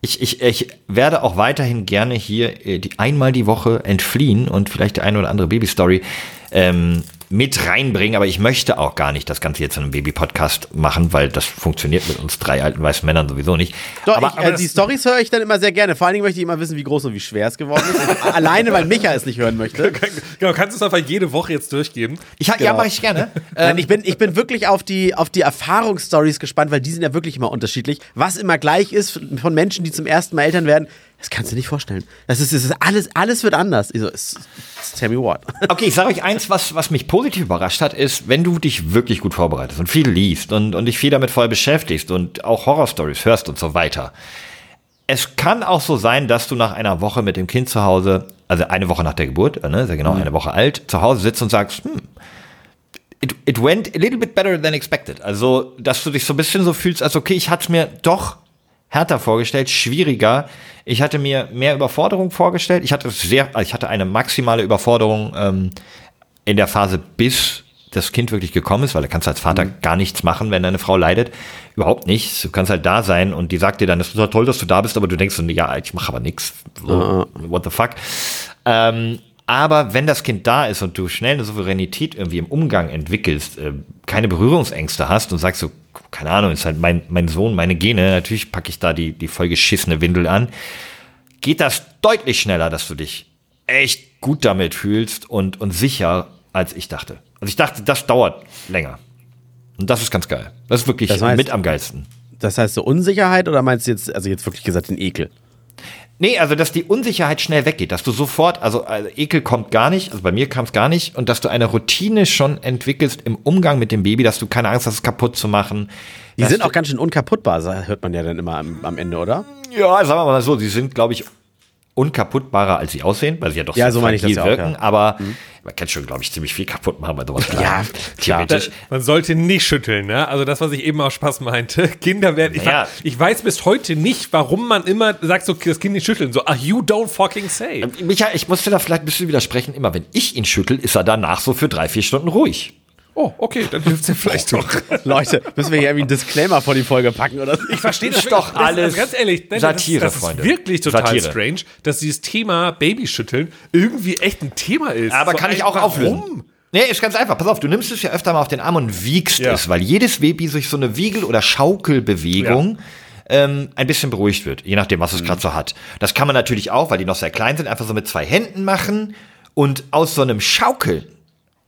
ich, ich, ich werde auch weiterhin gerne hier äh, die einmal die Woche entfliehen und vielleicht die eine oder andere Babystory ähm, mit reinbringen, aber ich möchte auch gar nicht das Ganze jetzt in einem Baby-Podcast machen, weil das funktioniert mit uns drei alten weißen Männern sowieso nicht. Doch, aber, ich, äh, das- die Stories höre ich dann immer sehr gerne. Vor allen Dingen möchte ich immer wissen, wie groß und wie schwer es geworden ist. Alleine, weil Micha es nicht hören möchte. Genau, kannst du es einfach jede Woche jetzt durchgeben? ich, ja, genau. mache ich gerne. Nein, ich bin, ich bin wirklich auf die, auf die Erfahrungsstories gespannt, weil die sind ja wirklich immer unterschiedlich. Was immer gleich ist von Menschen, die zum ersten Mal Eltern werden, das kannst du nicht vorstellen. Das ist, das ist alles, alles wird anders. Ich so, tell me what. Okay, ich sage euch eins, was, was mich positiv überrascht hat, ist, wenn du dich wirklich gut vorbereitest und viel liest und, und dich viel damit voll beschäftigst und auch Horrorstories hörst und so weiter. Es kann auch so sein, dass du nach einer Woche mit dem Kind zu Hause, also eine Woche nach der Geburt, äh, ne, ist ja genau eine Woche alt, zu Hause sitzt und sagst, hm, it, it went a little bit better than expected. Also, dass du dich so ein bisschen so fühlst, als okay, ich hatte es mir doch härter vorgestellt, schwieriger. Ich hatte mir mehr Überforderung vorgestellt. Ich hatte sehr, ich hatte eine maximale Überforderung ähm, in der Phase, bis das Kind wirklich gekommen ist, weil da kannst du als Vater gar nichts machen, wenn deine Frau leidet. Überhaupt nichts. Du kannst halt da sein und die sagt dir dann, es ist toll, dass du da bist, aber du denkst so, ja, ich mache aber nichts. So, What the fuck? Ähm, aber wenn das Kind da ist und du schnell eine Souveränität irgendwie im Umgang entwickelst, äh, keine Berührungsängste hast und sagst so, keine Ahnung, ist halt mein, mein Sohn, meine Gene, natürlich packe ich da die, die vollgeschissene Windel an, geht das deutlich schneller, dass du dich echt gut damit fühlst und, und sicher, als ich dachte. Also ich dachte, das dauert länger. Und das ist ganz geil. Das ist wirklich Das heißt- mit am geilsten. Das heißt so Unsicherheit oder meinst du jetzt, also jetzt wirklich gesagt, den Ekel? Nee, also dass die Unsicherheit schnell weggeht, dass du sofort, also, also Ekel kommt gar nicht, also bei mir kam es gar nicht, und dass du eine Routine schon entwickelst im Umgang mit dem Baby, dass du keine Angst hast, es kaputt zu machen. Die sind auch ganz schön unkaputtbar, hört man ja dann immer am, am Ende, oder? Ja, sagen wir mal so, sie sind, glaube ich, unkaputtbarer, als sie aussehen, weil sie ja doch Ja, sehr so meine ich das ja auch, wirken, ja. aber man kann schon, glaube ich, ziemlich viel kaputt machen bei sowas. Ja, theoretisch. Man sollte nicht schütteln, ne? Also das, was ich eben auch Spaß meinte. Kinder werden. Ich, Naja. ich weiß bis heute nicht, warum man immer sagt, so das Kind nicht schütteln. So, ach, you don't fucking say. Michael, ich muss dir da vielleicht ein bisschen widersprechen. Immer wenn ich ihn schüttel, ist er danach so für drei, vier Stunden ruhig. Oh, okay, dann hilft es dir vielleicht doch. Leute, müssen wir hier irgendwie einen Disclaimer vor die Folge packen oder so? Ich verstehe Das das ist doch wirklich- alles ganz ehrlich, nein, Satire, das, das Freunde. ist wirklich total Satire. strange, dass dieses Thema Babyschütteln irgendwie echt ein Thema ist. Aber So kann ich auch auflösen. Warum? Nee, ist ganz einfach. Pass auf, du nimmst es ja öfter mal auf den Arm und wiegst Ja. es, weil jedes Baby durch so eine Wiegel- oder Schaukelbewegung ähm, ein bisschen beruhigt wird, je nachdem, was es Mhm. gerade so hat. Das kann man natürlich auch, weil die noch sehr klein sind, einfach so mit zwei Händen machen und aus so einem Schaukeln,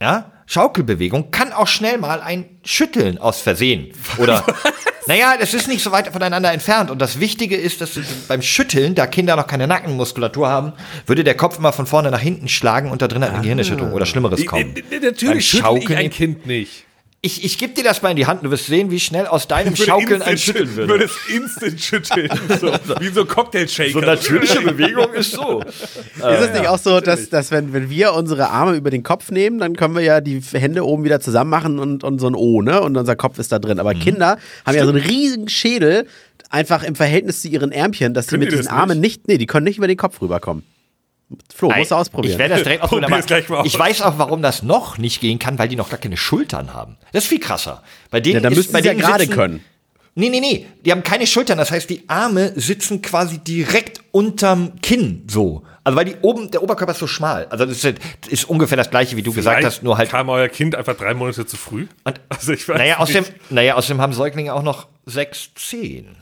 ja, Schaukelbewegung kann auch schnell mal ein Schütteln aus Versehen oder naja, das ist nicht so weit voneinander entfernt. Und das Wichtige ist, dass beim Schütteln, da Kinder noch keine Nackenmuskulatur haben, würde der Kopf immer von vorne nach hinten schlagen und da drin hat eine Gehirnerschütterung oder Schlimmeres kommen. Natürlich Beim schüttel ich Schaukeln- ein Kind nicht. Ich, ich gebe dir das mal in die Hand, du wirst sehen, wie schnell aus deinem Schaukeln ein Schütteln schütteln, würde. würde es instant schütteln. So, wie so Cocktail-Shaker. Bewegung ist so. ist es nicht auch so, dass, dass wenn, wenn wir unsere Arme über den Kopf nehmen, dann können wir ja die Hände oben wieder zusammen machen und, und so ein O, ne? Und unser Kopf ist da drin. Mhm. Aber Kinder haben ja so einen riesigen Schädel, einfach im Verhältnis zu ihren Ärmchen, dass sie mit die diesen das Armen nicht, nee, die können nicht über den Kopf rüberkommen. Flo, musst du ausprobieren. Ich werde das direkt ausprobieren, aber ich weiß auch, warum das noch nicht gehen kann, weil die noch gar keine Schultern haben. Das ist viel krasser. Bei denen ja, dann ist, müssten bei sie ja denen gerade sitzen- können. Nee, nee, nee. Die haben keine Schultern. Das heißt, die Arme sitzen quasi direkt unterm Kinn so. Also weil die oben, der Oberkörper ist so schmal. Also das ist, das ist ungefähr das gleiche, wie du gesagt hast, nur halt. Kam euer Kind einfach drei Monate zu früh? Und, Also ich weiß naja, außerdem, nicht. naja, außerdem haben Säuglinge auch noch sechs Zehen.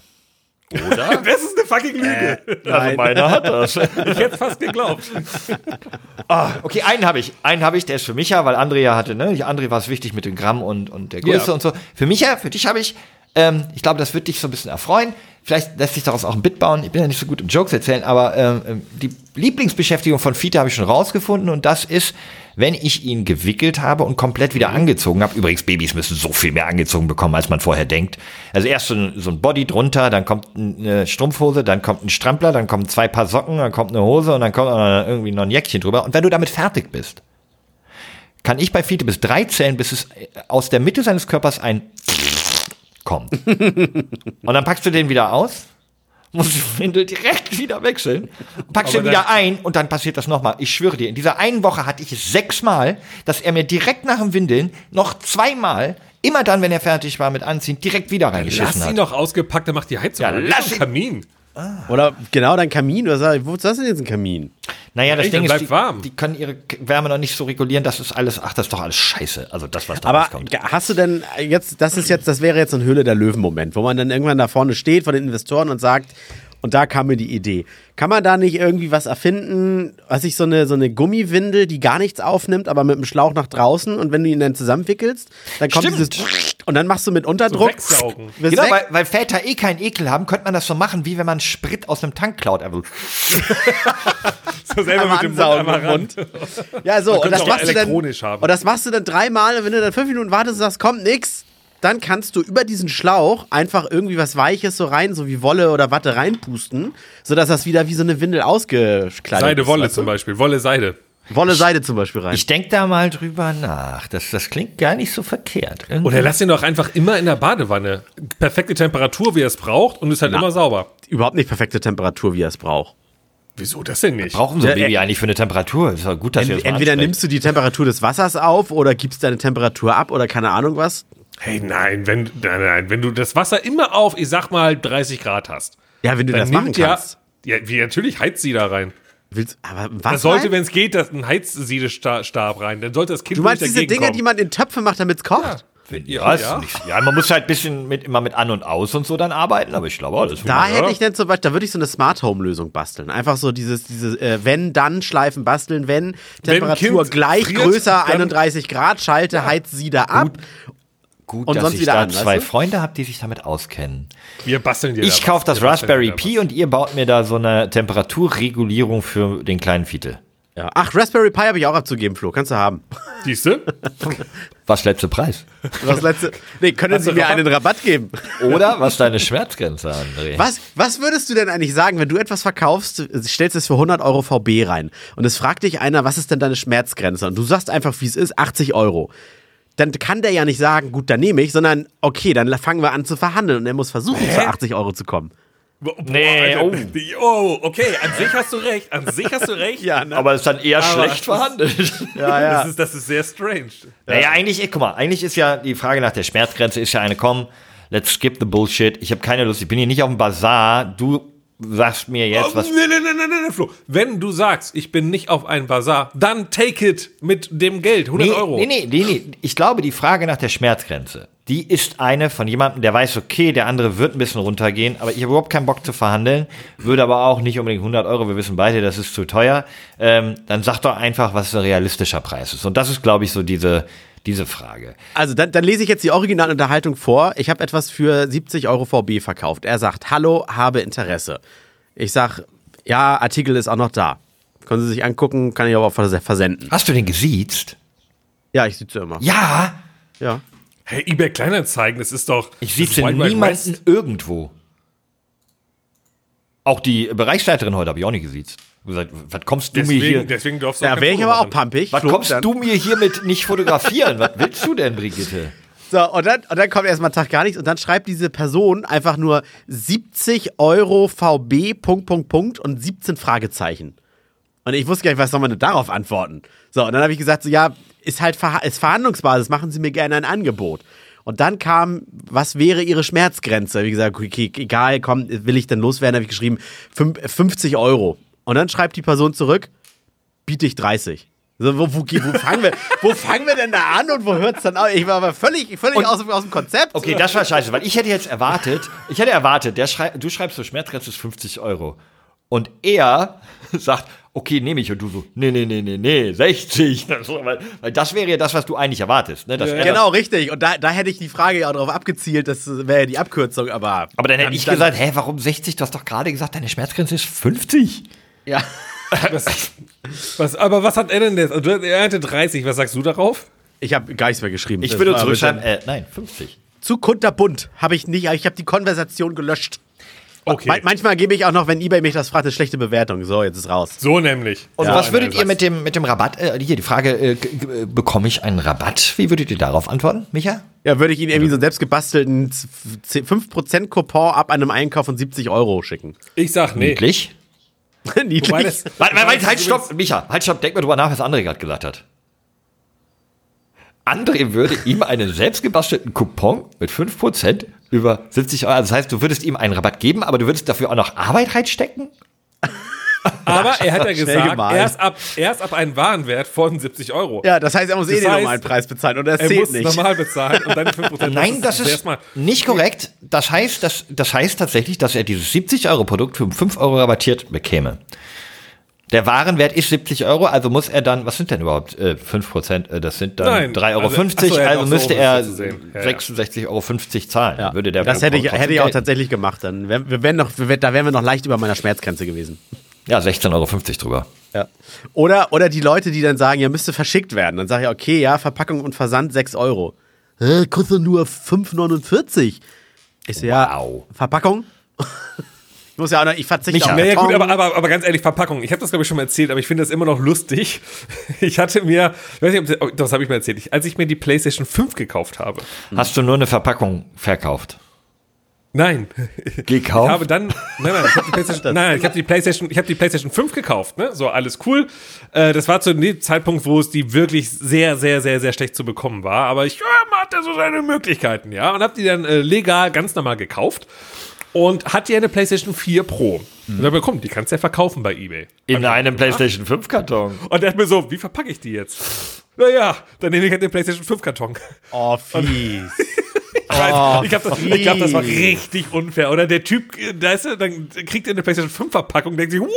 Oder? Das ist eine fucking Lüge. Also meiner hat das. Ich hätte fast geglaubt. Ah, okay, einen habe ich. Einen habe ich, der ist für Micha, weil André ja hatte, ne? André war es wichtig mit dem Gramm und, und der Größe Ja. und so. Für Micha, für dich habe ich, ähm, ich glaube, das wird dich so ein bisschen erfreuen. Vielleicht lässt sich daraus auch ein Bit bauen. Ich bin ja nicht so gut im Jokes erzählen, aber ähm, ähm, die Lieblingsbeschäftigung von Fiete habe ich schon rausgefunden und das ist, wenn ich ihn gewickelt habe und komplett wieder angezogen habe. Übrigens, Babys müssen so viel mehr angezogen bekommen, als man vorher denkt. Also erst so ein, so ein Body drunter, dann kommt eine Strumpfhose, dann kommt ein Strampler, dann kommen zwei Paar Socken, dann kommt eine Hose und dann kommt irgendwie noch ein Jäckchen drüber. Und wenn du damit fertig bist, kann ich bei Fiete bis drei zählen, bis es aus der Mitte seines Körpers ein kommt. Und dann packst du den wieder aus, musst die Windel direkt wieder wechseln, Aber den wieder ein und dann passiert das nochmal. Ich schwöre dir, in dieser einen Woche hatte ich es sechsmal, dass er mir direkt nach dem Windeln noch zweimal, immer dann, wenn er fertig war mit Anziehen, direkt wieder reingeschissen Lass ihn hat. doch ausgepackt, dann macht die Heizung. Ja, lass ihn- Kamin. Oder genau dein Kamin. Was, wo ist das denn jetzt ein Kamin? Naja, das Ey, Ding ist, bleibt die, warm. die können ihre Wärme noch nicht so regulieren, das ist alles, ach, das ist doch alles scheiße. Also das, was da Aber rauskommt. hast du denn jetzt, das ist jetzt, das wäre jetzt so ein Höhle der Löwen-Moment, wo man dann irgendwann da vorne steht von den Investoren und sagt, und da kam mir die Idee. Kann man da nicht irgendwie was erfinden, was ich so eine, so eine Gummiwindel, die gar nichts aufnimmt, aber mit dem Schlauch nach draußen und wenn du ihn dann zusammenwickelst, dann kommt Stimmt. dieses und dann machst du mit Unterdruck. wegsaugen. wirst Genau, weg. weil, weil Väter eh keinen Ekel haben, könnte man das so machen, wie wenn man Sprit aus einem Tank klaut. Also, So selber einmal mit dem Mund einmal. Mund. Ja, so, und das machst du dann. haben. Und das machst du dann dreimal und wenn du dann fünf Minuten wartest und sagst, kommt nix, dann kannst du über diesen Schlauch einfach irgendwie was Weiches so rein, so wie Wolle oder Watte reinpusten, sodass das wieder wie so eine Windel ausgekleidet Seide, ist. Wolle weißt du? zum Beispiel. Wolle, Seide. Wolle, Seide zum Beispiel rein. ich denke da mal drüber nach. Das, das klingt gar nicht so verkehrt. Irgendwie- Oder lass ihn doch einfach immer in der Badewanne. Perfekte Temperatur, wie er es braucht und ist halt immer sauber. Überhaupt nicht perfekte Temperatur, wie er es braucht. Wieso das denn nicht? brauchen so ein Ja, Baby äh, eigentlich für eine Temperatur? Ist gut, dass wir das Entweder ansprechen. nimmst du die Temperatur des Wassers auf oder gibst deine Temperatur ab oder keine Ahnung was. Hey, nein, wenn, nein, nein, wenn du das Wasser immer auf, ich sag mal, 30 Grad hast. Ja, wenn du das machen ja, kannst. ja, wie natürlich heizt sie da rein. Willst, aber was? Das sollte, wenn es geht, das ein Heizsiedestab rein. Dann sollte das Kind du meinst nicht diese dagegen Dinge, kommen. die man in Töpfe macht, damit es kocht? Ja, Ja. Nicht, ja, man muss halt ein bisschen mit, immer mit an und aus und so dann arbeiten, aber ich glaube, alles Da ja. hätte ich dann zum Beispiel, da würde ich so eine Smart Home Lösung basteln. Einfach so dieses, diese äh, wenn dann Schleifen basteln, wenn Temperatur Kind gleich friert, größer dann- 31 Grad, schalte, heiz sie da ab. Gut, und dass sonst ich wieder da zwei? Freunde habe, die sich damit auskennen. Wir basteln dir Ich kaufe das Raspberry Pi und ihr baut mir da so eine Temperaturregulierung für den kleinen Fiete. Ja. Ach, Raspberry Pi habe ich auch abzugeben, Flo. Kannst du haben. was. Siehst du? Was letzte Preis? Was letzte, nee, können Hast Sie du mir Rabatt? einen Rabatt geben? Oder was deine Schmerzgrenze, André? Was, was würdest du denn eigentlich sagen, wenn du etwas verkaufst, stellst es für 100 Euro VB rein und es fragt dich einer, was ist denn deine Schmerzgrenze? Und du sagst einfach, wie es ist, 80 Euro. Dann kann der ja nicht sagen, gut, dann nehme ich, sondern okay, dann fangen wir an zu verhandeln und er muss versuchen, zu 80 Euro zu kommen. Boah, Nee, Alter. oh. oh. okay, an sich hast du recht. An sich hast du recht. Ja, ne? Aber ist dann eher Aber schlecht das- verhandelt. ja, ja. Das, ist, das ist sehr strange. Naja, eigentlich, ey, guck mal, eigentlich ist ja die Frage nach der Schmerzgrenze ist ja eine, komm, let's skip the bullshit. Ich habe keine Lust, ich bin hier nicht auf dem Bazar. Du sagst mir jetzt, was. Oh, nee, nee, nee, nee, nee, Flo. Wenn du sagst, ich bin nicht auf einem Bazar, dann take it mit dem Geld, 100 Nee, Euro. nee, nee, nee, nee. Ich glaube, die Frage nach der Schmerzgrenze, die ist eine von jemandem, der weiß, okay, der andere wird ein bisschen runtergehen, aber ich habe überhaupt keinen Bock zu verhandeln, würde aber auch nicht unbedingt 100 Euro, wir wissen beide, das ist zu teuer. Ähm, dann sag doch einfach, was ein realistischer Preis ist. Und das ist, glaube ich, so diese, diese Frage. Also dann, dann lese ich jetzt die Originalunterhaltung vor. Ich habe etwas für 70 Euro VB verkauft. Er sagt, hallo, habe Interesse. Ich sag, ja, Artikel ist auch noch da. Können Sie sich angucken, kann ich aber auch vers- versenden. Hast du den gesiezt? Ja, ich sitze immer. Ja, Ja. Hey, eBay Kleinanzeigen, das ist doch. ich sieze niemanden West. irgendwo. Auch die Bereichsleiterin heute habe ich auch nicht gesiezt. Gesagt, was kommst du mir hier? Deswegen, deswegen darfst du Ja, kein wäre ich aber auch pampig. Was kommst dann- du mir hier mit nicht fotografieren? was willst du denn, Brigitte? So, und dann, und dann kommt erstmal Tag gar nichts und dann schreibt diese Person einfach nur 70 Euro VB, Punkt, Punkt, Punkt und 17 Fragezeichen. Und ich wusste gar nicht, was soll man denn darauf antworten. So, und dann habe ich gesagt, so, ja, ist halt Verha ist Verhandlungsbasis, machen Sie mir gerne ein Angebot. Und dann kam, was wäre Ihre Schmerzgrenze? Wie gesagt, okay, egal, komm, will ich denn loswerden, habe ich geschrieben, fünf- 50 Euro. Und dann schreibt die Person zurück, biete ich 30. So, wo, wo, wo, fangen wir, wo fangen wir denn da an und wo hört es dann auf? Ich war aber völlig, völlig aus, aus dem Konzept. Okay, das war scheiße, weil ich hätte jetzt erwartet, ich hätte erwartet, der schrei du schreibst so Schmerzgrenze ist 50 Euro. Und er sagt, okay, nehme ich. Und du so, nee, nee, nee, nee, nee, 60. weil, weil das wäre ja das, was du eigentlich erwartest. Ne? Er Genau, richtig. Und da, da hätte ich die Frage ja auch darauf abgezielt, das wäre ja die Abkürzung, aber. aber dann hätte ich gesagt, hä, warum 60? Du hast doch gerade gesagt, deine Schmerzgrenze ist 50. Ja. Was, was, aber was hat er denn jetzt? Also, Er hatte 30, was sagst du darauf? Ich habe gar nichts mehr geschrieben. Ich würde zurückschreiben, äh, nein, 50. Zu kunterbunt habe ich nicht, ich habe die Konversation gelöscht. Okay. Ma- Manchmal gebe ich auch noch, wenn eBay mich das fragt, eine schlechte Bewertung. So, jetzt ist raus. So nämlich. Und Ja, was würdet ihr mit dem, mit dem Rabatt, äh, hier die Frage, äh, bekomme ich einen Rabatt? Wie würdet ihr darauf antworten, Micha? Ja, würde ich Ihnen irgendwie so einen selbstgebastelten 5% Coupon ab einem Einkauf von 70 Euro schicken. Ich sag nee. Niedlich? Niedlich. Wobei das, Warte, warte, warte, halt, stopp, Micha, halt, stopp, denk mal drüber nach, was André gerade gesagt hat. André würde ihm einen selbstgebastelten Coupon mit 5% über 70 Euro, also das heißt, du würdest ihm einen Rabatt geben, aber du würdest dafür auch noch Arbeit reinstecken? Aber er hat ja gesagt, erst ab, erst ab einem Warenwert von 70 Euro. Ja, das heißt, er muss eh Das den heißt, normalen Preis bezahlen und das er zählt muss nicht. normal bezahlen und dann 5%. Nein, das ist erstmal. nicht korrekt. Das heißt, das, das heißt tatsächlich, dass er dieses 70 Euro Produkt für 5 Euro rabattiert bekäme. Der Warenwert ist 70 Euro, also muss er dann, was sind denn überhaupt äh, 5 Prozent? Äh, das sind dann Nein, 3,50 Euro, also- also, so, er hat auch so müsste was er dazu sehen. Ja. 66,50 Euro zahlen. Ja. Würde der das hätte ich, hätte ich auch tatsächlich gemacht. Dann wär, wir wären noch, wir wär, da wären wir noch leicht über meiner Schmerzgrenze gewesen. Ja, 16,50 Euro drüber. Ja. Oder, oder die Leute, die dann sagen, ja, müsste verschickt werden. Dann sage ich, okay, ja, Verpackung und Versand 6 Euro. Hä, kostet nur 5,49. Ich so, ja, Wow. Verpackung? ich muss ja auch noch, ich verzichte auf Naja, gut, aber, aber, aber ganz ehrlich, Verpackung. Ich habe das, glaube ich, schon mal erzählt, aber ich finde das immer noch lustig. Ich hatte mir, ich weiß nicht, ob das, das habe ich mal erzählt, ich, als ich mir die PlayStation 5 gekauft habe. Hast du nur eine Verpackung verkauft? Nein. Gekauft? Ich habe dann, nein, nein, ich habe die PlayStation, nein, nein, ich habe die PlayStation, ich habe die PlayStation 5 gekauft, ne? So alles cool. Äh, das war zu dem Zeitpunkt, wo es die wirklich sehr, sehr, sehr, sehr schlecht zu bekommen war. Aber ich ja, man hatte so seine Möglichkeiten, ja, und habe die dann äh, legal ganz normal gekauft und hatte ja eine PlayStation 4 Pro. Und dann komm, die kannst du ja verkaufen bei eBay. In einem PlayStation 5 Karton. Und der hat mir so, wie verpacke ich die jetzt? Naja, dann nehme ich halt den PlayStation 5 Karton. Oh, fies. Ich weiß, ich glaube, das, ich glaub, das war richtig unfair. Oder der Typ, da ist er, dann kriegt er eine PlayStation 5 Verpackung, denkt sich, what?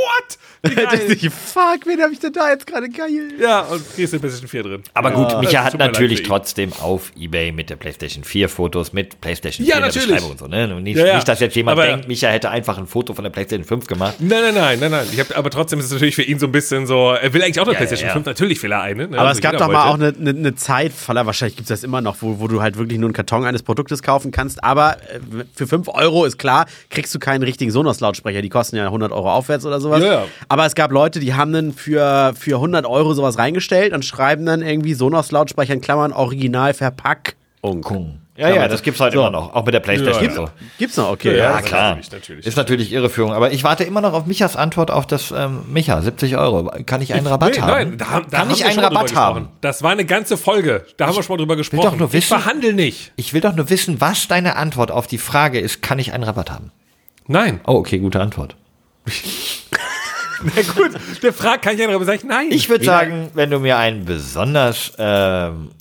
Wie Da dachte geil. ich, Fuck, wen habe ich denn da jetzt gerade geil? ja, und kriegst eine PlayStation 4 drin. Aber gut, Ja. Micha hat natürlich trotzdem auf Ebay mit der PlayStation 4 Fotos mit PlayStation Ja, 4 in der natürlich. Beschreibung und so. Ne? Und nicht, Ja, ja. nicht, dass jetzt jemand Aber- denkt, Micha hätte einfach ein Foto von der PlayStation 5 gemacht. Nein, nein, nein, nein, nein. Ich hab, aber trotzdem ist es natürlich für ihn so ein bisschen so, er will eigentlich auch eine Ja, PlayStation ja, ja. 5, natürlich will er eine. Ne? Aber Also es gab doch mal auch eine, eine, eine Zeit, wahrscheinlich gibt es das immer noch, wo, wo du halt wirklich nur einen Karton eines Produktes kaufen kannst. Aber äh, für 5 Euro ist klar, kriegst du keinen richtigen Sonos-Lautsprecher. Die kosten ja 100 Euro aufwärts oder sowas. Ja. Aber es gab Leute, die haben dann für, für 100 Euro sowas reingestellt und schreiben dann irgendwie Sonos-Lautsprecher in Klammern original Verpackung. Ja, ja, das gibt's heute So. immer noch. Auch mit der PlayStation. Ja, und so. Gibt's noch? Okay. Ja, Ja, Ja, klar. natürlich, natürlich. Ist natürlich Irreführung. Aber ich warte immer noch auf Michas Antwort auf das, ähm, Micha, 70 Euro. Kann ich einen Rabatt nee, haben? Nein, da, da Kann haben ich einen Rabatt haben? gesprochen. Das war eine ganze Folge. Da haben wir schon mal drüber gesprochen. doch nur ich wissen- verhandel nicht. Ich will doch nur wissen, was deine Antwort auf die Frage ist, kann ich einen Rabatt haben? Nein. Oh, okay, gute Antwort. Na gut, der fragt, kann ich einen Rabatt? Sag ich nein. Ich würde sagen, wenn du mir einen besonders, ähm,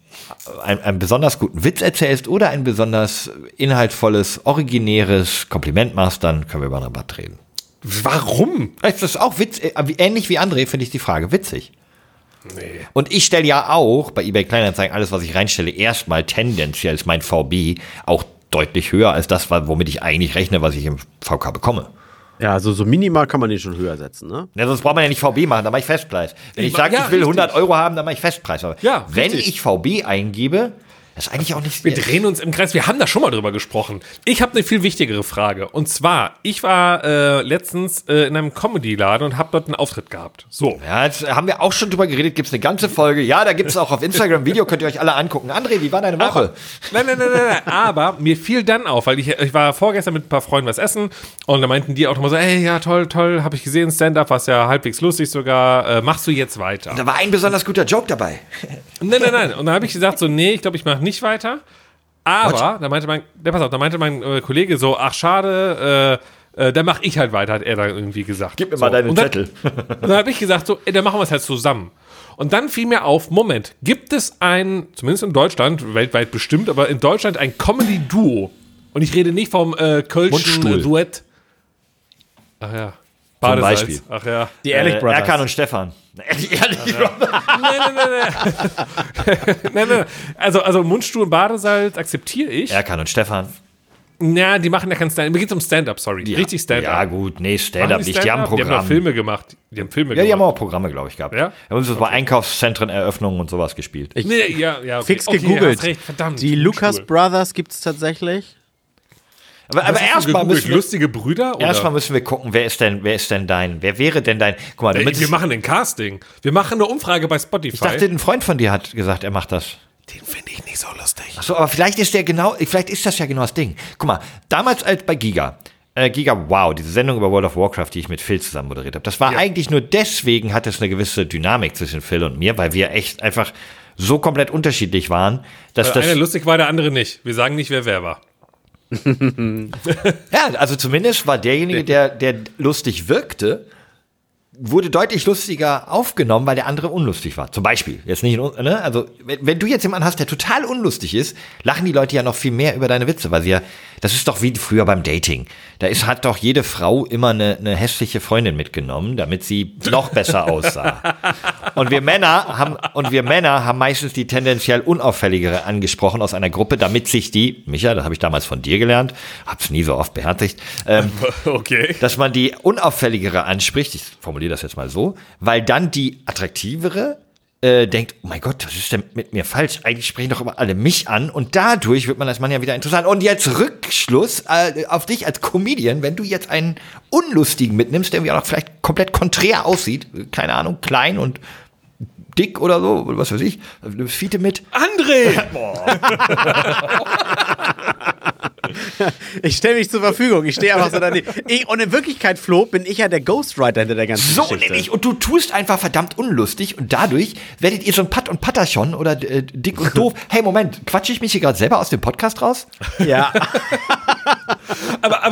einen, einen besonders guten Witz erzählst oder ein besonders inhaltsvolles, originäres Kompliment machst, dann können wir über einen Rabatt reden. Warum? Das ist auch Witz, äh, ähnlich wie André finde ich die Frage witzig. Nee. Und ich stelle ja auch bei eBay Kleinanzeigen alles, was ich reinstelle, erstmal tendenziell ist mein VB auch deutlich höher als das, womit ich eigentlich rechne, was ich im VK bekomme. Ja so, so minimal kann man den schon höher setzen, ne? Ja, sonst braucht man ja nicht VB machen, dann mache ich Festpreis. Wenn ich Ich- sage, ja, ich will 100 richtig. Euro haben, dann mache ich Festpreis. Aber Ja, wenn richtig. ich VB eingebe, das ist eigentlich auch nicht Wir drehen uns im Kreis. Wir haben da schon mal drüber gesprochen. Ich habe eine viel wichtigere Frage. Und zwar, ich war äh, letztens äh, in einem Comedy-Laden und habe dort einen Auftritt gehabt. So. Ja, jetzt haben wir auch schon drüber geredet, gibt es eine ganze Folge. Ja, da gibt es auch auf Instagram ein Video, könnt ihr euch alle angucken. André, wie war deine Woche? Nein, nein, nein, nein, nein. Aber mir fiel dann auf, weil ich, ich war vorgestern mit ein paar Freunden was essen und da meinten die auch nochmal so, ey, ja, toll, toll, habe ich gesehen, Stand-up, was ja halbwegs lustig sogar. Äh, machst du jetzt weiter? Da war ein besonders guter Joke dabei. Nein, nein, nein. Und dann habe ich gesagt so, nee, ich glaube, ich mache nicht weiter. Aber, da meinte mein, ja, pass auf, da meinte mein äh, Kollege so, ach schade, äh, äh, dann mach ich halt weiter, hat er dann irgendwie gesagt. Gib mir so. mal deinen dann- Zettel. Und dann habe ich gesagt, so, ey, dann machen wir es halt zusammen. Und dann fiel mir auf, Moment, gibt es ein, zumindest in Deutschland, weltweit bestimmt, aber in Deutschland ein Comedy-Duo. Und ich rede nicht vom äh, Kölschen Mundstuhl. Duett. Ach ja. Badesalz. Beispiel. Ach ja. Die Ehrlich Äh, Brothers. Erkan und Stefan. Ehrlich Brothers. nein, nein, nein, nein. nein, nein. Also, also Mundstuhl und Badesalz akzeptiere ich. Erkan und Stefan. Ja, die machen ja kein Stand-up. Mir geht's um Stand-up, sorry. Richtig Stand-up. Ja, gut, nee, Stand-up nicht. Die haben Stand-up? Die haben Filme gemacht. Die haben Filme ja, die haben gemacht. auch Programme, glaube ich, gehabt. Ja? Wir haben uns bei Einkaufszentren, Eröffnungen und sowas gespielt. Nee, ja, ja, okay. Fix okay, gegoogelt. hast recht, verdammt. Die Lucas. Brothers gibt es tatsächlich. Aber aber erstmal müssen wir, lustige Brüder erstmal müssen wir gucken, wer ist denn, wer ist denn dein, wer wäre denn dein, guck mal, damit Ey, wir machen ein Casting. Wir machen eine Umfrage bei Spotify. ich dachte, ein Freund von dir hat gesagt, er macht das. den finde ich nicht so lustig. Ach so, aber vielleicht ist der genau, vielleicht ist das ja genau das Ding. Guck mal, damals als bei Giga, äh, Giga Wow, diese Sendung über World of Warcraft, die ich mit Phil zusammen moderiert habe, das war eigentlich nur deswegen hat es eine gewisse Dynamik zwischen Phil und mir, weil wir echt einfach so komplett unterschiedlich waren, dass Der das eine lustig war, der andere nicht. Wir sagen nicht, wer wer war. Ja, also zumindest war derjenige, der, der lustig wirkte, wurde deutlich lustiger aufgenommen, weil der andere unlustig war. Zum Beispiel. Jetzt nicht, ne? Also, wenn, wenn du jetzt jemanden hast, der total unlustig ist, lachen die Leute ja noch viel mehr über deine Witze, weil sie ja, das ist doch wie früher beim Dating. Da ist, hat doch jede Frau immer eine, eine hässliche Freundin mitgenommen, damit sie noch besser aussah. Und wir Männer haben, und wir Männer haben meistens die tendenziell unauffälligere angesprochen aus einer Gruppe, damit sich die, Micha, das habe ich damals von dir gelernt, hab's nie so oft beherzigt, ähm, Okay. dass man die unauffälligere anspricht, ich formuliere das jetzt mal so, weil dann die attraktivere äh, denkt, oh mein Gott, was ist denn mit mir falsch? Eigentlich sprechen doch immer alle mich an und dadurch wird man als Mann ja wieder interessant. Und jetzt Rückschluss äh, auf dich als Comedian, wenn du jetzt einen Unlustigen mitnimmst, der irgendwie auch noch vielleicht komplett konträr aussieht, keine Ahnung, klein und dick oder so, was weiß ich, nimmst Fiete mit. André! Ich stelle mich zur Verfügung. Ich stehe einfach so daneben. Ich, und in Wirklichkeit, Flo, bin ich ja der Ghostwriter hinter der ganzen So Geschichte. nämlich. Und du tust einfach verdammt unlustig und dadurch werdet ihr so ein Pat und Patterchon oder äh, dick und doof. Hey, Moment, quatsche ich mich hier gerade selber aus dem Podcast raus? Ja.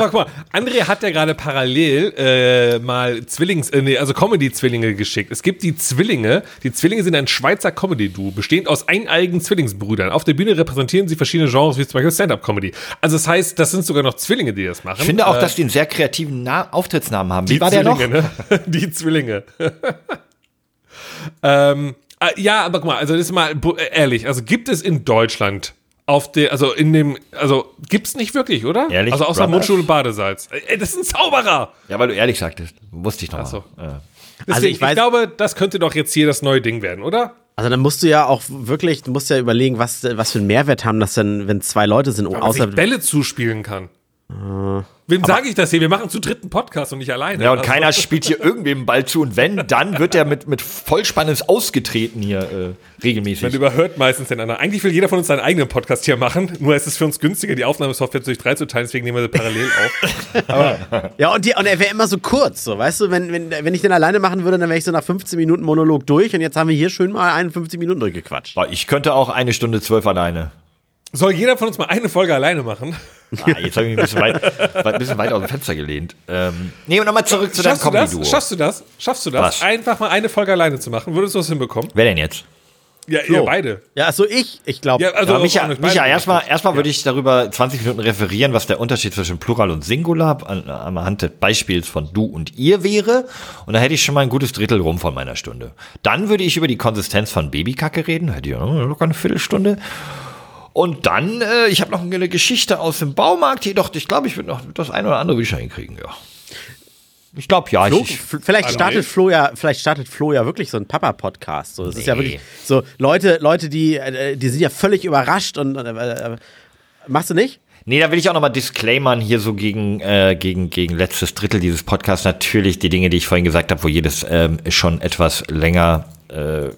aber, guck mal, André hat ja gerade parallel äh, mal Zwillings, äh, nee, also Comedy-Zwillinge geschickt. Es gibt die Zwillinge. Die Zwillinge sind ein Schweizer Comedy-Duo, bestehend aus eineigen Zwillingsbrüdern. Auf der Bühne repräsentieren sie verschiedene Genres, wie zum Beispiel Stand-Up-Comedy. Also das heißt, das sind sogar noch Zwillinge, die das machen. Ich finde auch, Äh, dass die einen sehr kreativen Na Auftrittsnamen haben. Wie die war der noch? Zwillinge, Ne? Die Zwillinge. ähm, äh, ja, aber guck mal, also das ist mal äh, ehrlich, also gibt es in Deutschland auf der, also in dem, also gibt's nicht wirklich, oder? Ehrlich, Also außer Brothers? Mundstuhl und Badesalz. Äh, Ey, das ist ein Zauberer! Ja, weil du ehrlich sagtest. Wusste ich noch so. mal. Ja. Deswegen, Also ich ich, weiß- glaube, das könnte doch jetzt hier das neue Ding werden, oder? Also dann musst du ja auch wirklich, du musst ja überlegen, was, was für einen Mehrwert haben das denn, wenn zwei Leute sind, Dass außer Bälle zuspielen kann. Wem sage ich das hier? Wir machen zu dritten Podcast und nicht alleine. Ja, und Also- keiner spielt hier irgendwem einen Ball zu. Und wenn, dann wird er mit, mit Vollspann ins Ausgetreten hier äh, Man regelmäßig. überhört meistens den anderen. Eigentlich will jeder von uns seinen eigenen Podcast hier machen, nur es ist für uns günstiger, die Aufnahmesoftware durch drei zu teilen, deswegen nehmen wir sie parallel auf. Ja, und, die, und er wäre immer so kurz, so, weißt du, wenn, wenn, wenn ich den alleine machen würde, dann wäre ich so nach 15 Minuten Monolog durch und jetzt haben wir hier schön mal 51 Minuten durchgequatscht. Ich könnte auch eine Stunde zwölf alleine. Soll jeder von uns mal eine Folge alleine machen? Ah, jetzt habe ich mich ein bisschen weit, ein bisschen weit aus dem Fenster gelehnt. Ähm, nee, und nochmal zurück zu deinem Schaffst du das? Comedy-Duo. Schaffst du das? Schaffst du das? Was? Einfach mal eine Folge alleine zu machen? Würdest du das hinbekommen? Wer denn jetzt? Ja, ihr beide. Ja, also ich, ich glaube, Ja, also Ja, Micha. Micha erstmal erstmal würde ich darüber 20 Minuten referieren, was der Unterschied zwischen Plural und Singular an, anhand des Beispiels von du und ihr wäre. Und da hätte ich schon mal ein gutes Drittel rum von meiner Stunde. Dann würde ich über die Konsistenz von Babykacke reden, hätte ich auch locker eine Viertelstunde. Und dann, äh, ich habe noch eine Geschichte aus dem Baumarkt, jedoch, ich glaube, ich würde noch das eine oder andere schon hinkriegen, ja. Ich glaube, ja. Flo, ich, vielleicht startet Flo ja, vielleicht startet Flo ja wirklich so ein Papa-Podcast. So, das ist ja Nee. wirklich so Leute, Leute, die, äh, die sind ja völlig überrascht und äh, äh, machst du nicht? Nee, da will ich auch nochmal disclaimern hier so gegen, äh, gegen, gegen letztes Drittel dieses Podcasts. Natürlich die Dinge, die ich vorhin gesagt habe, wo jedes ähm, schon etwas länger äh,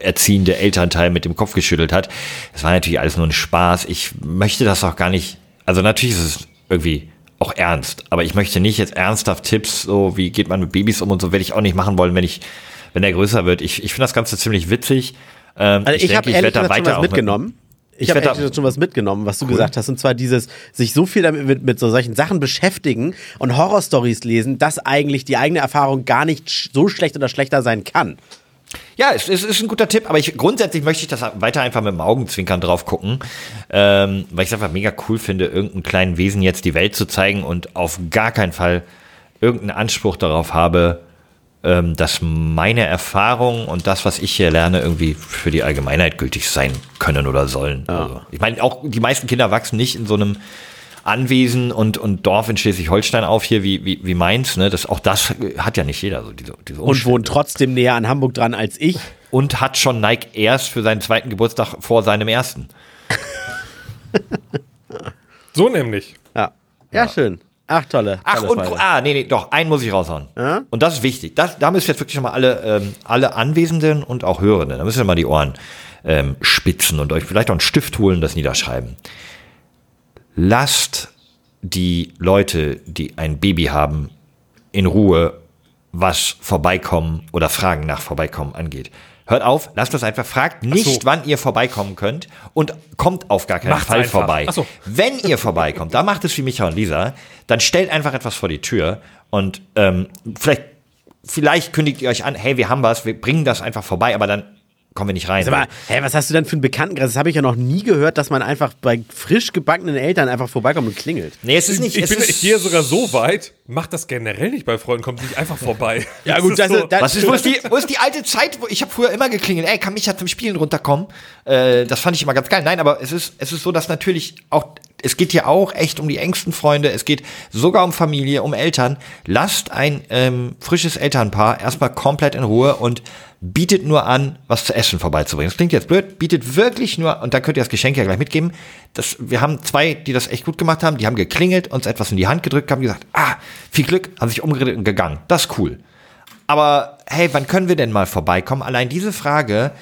erziehende Elternteil mit dem Kopf geschüttelt hat. Das war natürlich alles nur ein Spaß. Ich möchte das auch gar nicht, also natürlich ist es irgendwie auch ernst, aber ich möchte nicht jetzt ernsthaft Tipps, so wie geht man mit Babys um und so, werde ich auch nicht machen wollen, wenn ich, wenn er größer wird. Ich, ich finde das Ganze ziemlich witzig. Ähm, Also ich, habe denke, ehrlich gesagt schon was mitgenommen. Ich, habe werd echt schon was mitgenommen, was du gesagt hast. Und zwar dieses, sich so viel damit mit, mit so solchen Sachen beschäftigen und Horrorstories lesen, dass eigentlich die eigene Erfahrung gar nicht so schlecht oder schlechter sein kann. Ja, es, es ist ein guter Tipp, aber ich, grundsätzlich möchte ich das weiter einfach mit dem Augenzwinkern drauf gucken, ähm, weil ich es einfach mega cool finde, irgendeinem kleinen Wesen jetzt die Welt zu zeigen und auf gar keinen Fall irgendeinen Anspruch darauf habe, ähm, dass meine Erfahrungen und das, was ich hier lerne, irgendwie für die Allgemeinheit gültig sein können oder sollen. Also, ich meine, auch die meisten Kinder wachsen nicht in so einem Anwesen und, und Dorf in Schleswig-Holstein auf hier wie, wie, wie Mainz. Ne? Das, auch das hat ja nicht jeder, so diese, diese Und wohnt trotzdem näher an Hamburg dran als ich. und hat schon Nike erst für seinen zweiten Geburtstag vor seinem ersten. So nämlich. Ja. Ja, schön. Ach, tolle. Ach, tolle und, Folge. ah, nee, nee, doch, einen muss ich raushauen. Und das ist wichtig. Das, da müssen jetzt wirklich nochmal alle, ähm, alle Anwesenden und auch Hörenden, da müssen wir mal die Ohren ähm, spitzen und euch vielleicht auch einen Stift holen und das niederschreiben. Lasst die Leute, die ein Baby haben, in Ruhe, was Vorbeikommen oder Fragen nach Vorbeikommen angeht. Hört auf, lasst das einfach, fragt nicht, so. wann ihr vorbeikommen könnt und kommt auf gar keinen Macht's Fall einfach. vorbei. So. Wenn ihr vorbeikommt, da macht es wie Micha und Lisa, dann stellt einfach etwas vor die Tür und ähm, vielleicht, vielleicht kündigt ihr euch an, hey, wir haben was, wir bringen das einfach vorbei, aber dann kommen wir nicht rein. Sag mal, hä, was hast du denn für einen Bekanntenkreis? Das habe ich ja noch nie gehört, dass man einfach bei frisch gebackenen Eltern einfach vorbeikommt und klingelt. nee, es ist nicht. Ich, es bin, ist, ich gehe sogar so weit, macht das generell nicht bei Freunden, kommt nicht einfach vorbei. Ja, gut, das das ist ist- das- Was ist, wo, ist die, wo ist die alte Zeit, wo ich habe früher immer geklingelt, ey, kann Micha zum Spielen runterkommen? Äh, das fand ich immer ganz geil. Nein, aber es ist, es ist so, dass natürlich auch, es geht hier auch echt um die engsten Freunde, es geht sogar um Familie, um Eltern. Lasst ein ähm, frisches Elternpaar erstmal komplett in Ruhe und bietet nur an, was zu essen vorbeizubringen. Das klingt jetzt blöd, bietet wirklich nur, und da könnt ihr das Geschenk ja gleich mitgeben, das, wir haben zwei, die das echt gut gemacht haben, die haben geklingelt, uns etwas in die Hand gedrückt, haben gesagt, ah, viel Glück, haben sich umgedreht und gegangen. Das ist cool. Aber hey, wann können wir denn mal vorbeikommen? Allein diese Frage,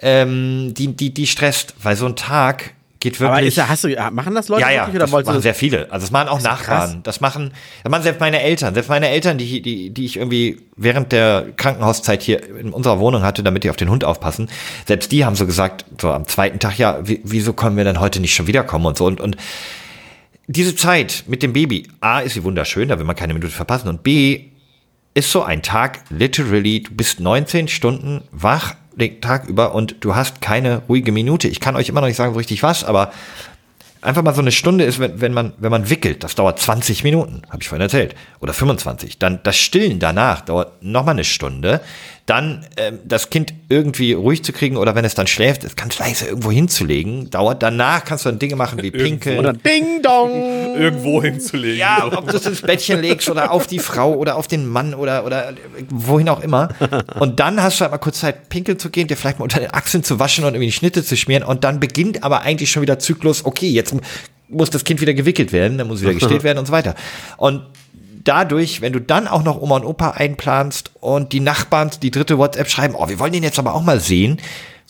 ähm, die, die, die stresst, weil so ein Tag geht wirklich. Aber ist, hast du, machen das Leute ja, ja, wirklich oder das wolltest machen sehr viele. Also das machen auch. Nachbarn. Das machen, das machen selbst meine Eltern. Selbst meine Eltern, die, die, die ich irgendwie während der Krankenhauszeit hier in unserer Wohnung hatte, damit die auf den Hund aufpassen, selbst die haben so gesagt, so am zweiten Tag, ja, wie, wieso können wir denn heute nicht schon wiederkommen und so und, und diese Zeit mit dem Baby, A, ist sie wunderschön, da will man keine Minute verpassen und B, ist so ein Tag, literally, du bist 19 Stunden wach den Tag über und du hast keine ruhige Minute. Ich kann euch immer noch nicht sagen so richtig was, aber einfach mal so eine Stunde ist, wenn, wenn man wenn man wickelt, das dauert 20 Minuten, habe ich vorhin erzählt, oder 25. Dann das Stillen danach dauert noch mal eine Stunde. Dann ähm, das Kind irgendwie ruhig zu kriegen oder wenn es dann schläft, es ganz leise irgendwo hinzulegen, dauert. Danach kannst du dann Dinge machen wie pinkeln. Oder Ding Dong! Irgendwo hinzulegen. Ja, ob du es ins Bettchen legst oder auf die Frau oder auf den Mann oder, oder wohin auch immer. Und dann hast du halt mal kurz Zeit, pinkeln zu gehen, dir vielleicht mal unter den Achseln zu waschen und irgendwie die Schnitte zu schmieren. Und dann beginnt aber eigentlich schon wieder Zyklus, okay, jetzt muss das Kind wieder gewickelt werden, dann muss wieder gestillt werden und so weiter. Und dadurch, wenn du dann auch noch Oma und Opa einplanst und die Nachbarn die dritte WhatsApp schreiben, oh, wir wollen den jetzt aber auch mal sehen,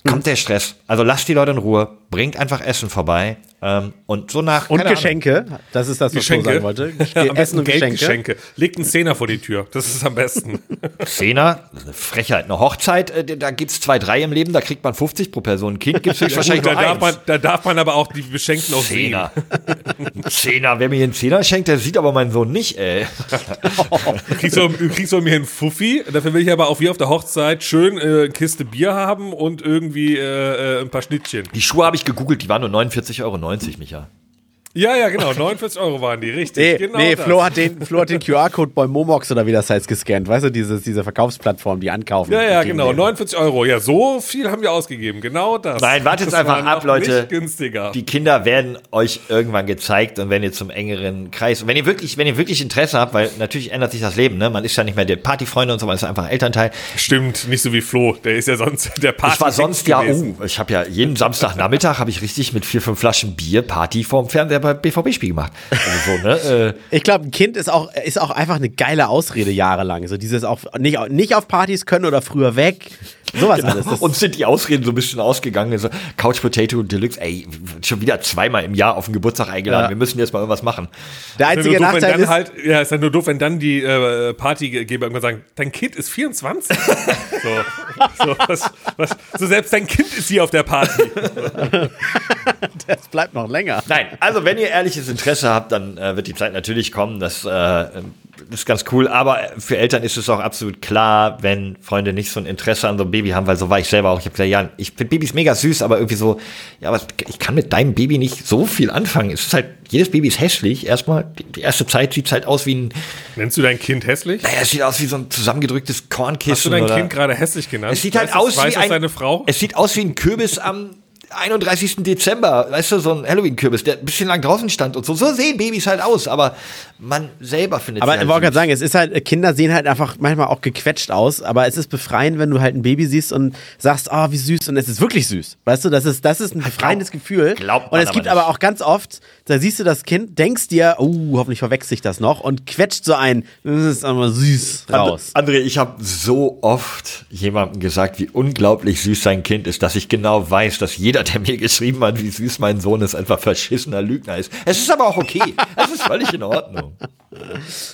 kommt der Stress. Also lasst die Leute in Ruhe, bringt einfach Essen vorbei ähm, und so nach Und keine Ahnung. Geschenke. Das ist das, was ich Geschenke. sagen wollte. Ja, am Essen besten und Geschenke. Geldgeschenke. Legt einen Zehner vor die Tür. Das ist am besten. Zehner, das ist eine Frechheit. Eine Hochzeit, äh, da gibt's zwei, drei im Leben, da kriegt man 50 pro Person. Ein Kind gibt's höchstwahrscheinlich Gut, da, nur darf eins. man, da darf man aber auch die Beschenkten auch sehen. Zehner. Ein Zehner. Wer mir hier einen Zehner schenkt, der sieht aber meinen Sohn nicht, ey. Du kriegst, von, du kriegst von mir einen Fuffi. Dafür will ich aber auch wie auf der Hochzeit schön äh, eine Kiste Bier haben und irgendwie äh, äh, ein paar Schnittchen. Die Schuhe habe ich gegoogelt, die waren nur 49,90 Euro, Micha. Ja, ja, genau. 49 Euro waren die, richtig. Nee, genau nee. Flo hat den, Flo hat den QR-Code bei Momox oder wie das heißt gescannt. Weißt du, dieses, diese Verkaufsplattform, die ankaufen. Ja, ja, genau. den. 49 Euro. Ja, so viel haben wir ausgegeben. Genau das. Nein, wartet Das einfach ab, Leute. Nicht günstiger. Die Kinder werden euch irgendwann gezeigt und wenn ihr zum engeren Kreis, und wenn ihr wirklich, wenn ihr wirklich Interesse habt, weil natürlich ändert sich das Leben, ne? Man ist ja nicht mehr der Partyfreunde und so, man ist einfach Elternteil. Stimmt, nicht so wie Flo. Der ist ja sonst der Party. Ich war sonst ja, oh, ich habe ja jeden Samstagnachmittag habe ich richtig mit vier, fünf Flaschen Bier Party vorm Fernseher bei BVB-Spiel gemacht. Also so, ne? Äh, Ich glaube, ein Kind ist auch, ist auch einfach eine geile Ausrede jahrelang. So dieses auch nicht, nicht auf Partys können oder früher weg. Sowas alles. Das, Uns sind die Ausreden so ein bisschen ausgegangen. So, Couch Potato Deluxe, ey, schon wieder zweimal im Jahr auf den Geburtstag eingeladen. Ja. Wir müssen jetzt mal irgendwas machen. der Ist ja einzige nur doof, wenn Nachteil dann ist, halt, ja, ist ja nur doof, wenn dann die äh, Partygeber irgendwann sagen, dein Kind ist 24. so, so, was, was, so selbst dein Kind ist hier auf der Party. es bleibt noch länger. Nein, also wenn ihr ehrliches Interesse habt, dann äh, wird die Zeit natürlich kommen. Das äh, ist ganz cool. Aber für Eltern ist es auch absolut klar, wenn Freunde nicht so ein Interesse an so einem Baby haben, weil so war ich selber auch. Ich habe gesagt, ja, ich finde Babys mega süß, aber irgendwie so, ja, aber ich kann mit deinem Baby nicht so viel anfangen. Es ist halt, jedes Baby ist hässlich. Erstmal, die, erste Zeit sieht halt aus wie ein, Nennst du dein Kind hässlich? naja, es sieht aus wie so ein zusammengedrücktes Kornkissen. Hast du dein oder, Kind gerade hässlich genannt? es sieht halt Weiß das- aus wie ein, deine Frau? Es sieht aus wie ein Kürbis am 31. Dezember, weißt du, so ein Halloween-Kürbis, der ein bisschen lang draußen stand und so. So sehen Babys halt aus, aber man selber findet Aber ich halt wollte gerade sagen, es ist halt, Kinder sehen halt einfach manchmal auch gequetscht aus, aber es ist befreiend, wenn du halt ein Baby siehst und sagst, oh, wie süß, und es ist wirklich süß. Weißt du, das ist, das ist ein befreiendes Gefühl. glaubt Und man es aber gibt nicht. aber auch ganz oft, da siehst du das Kind, denkst dir, oh, hoffentlich verwechselt sich das noch und quetscht so ein, das ist aber süß raus. André, ich habe so oft jemandem gesagt, wie unglaublich süß sein Kind ist, dass ich genau weiß, dass jeder, der mir geschrieben hat, wie süß mein Sohn ist, einfach verschissener Lügner ist. Es ist aber auch okay. Es ist völlig in Ordnung.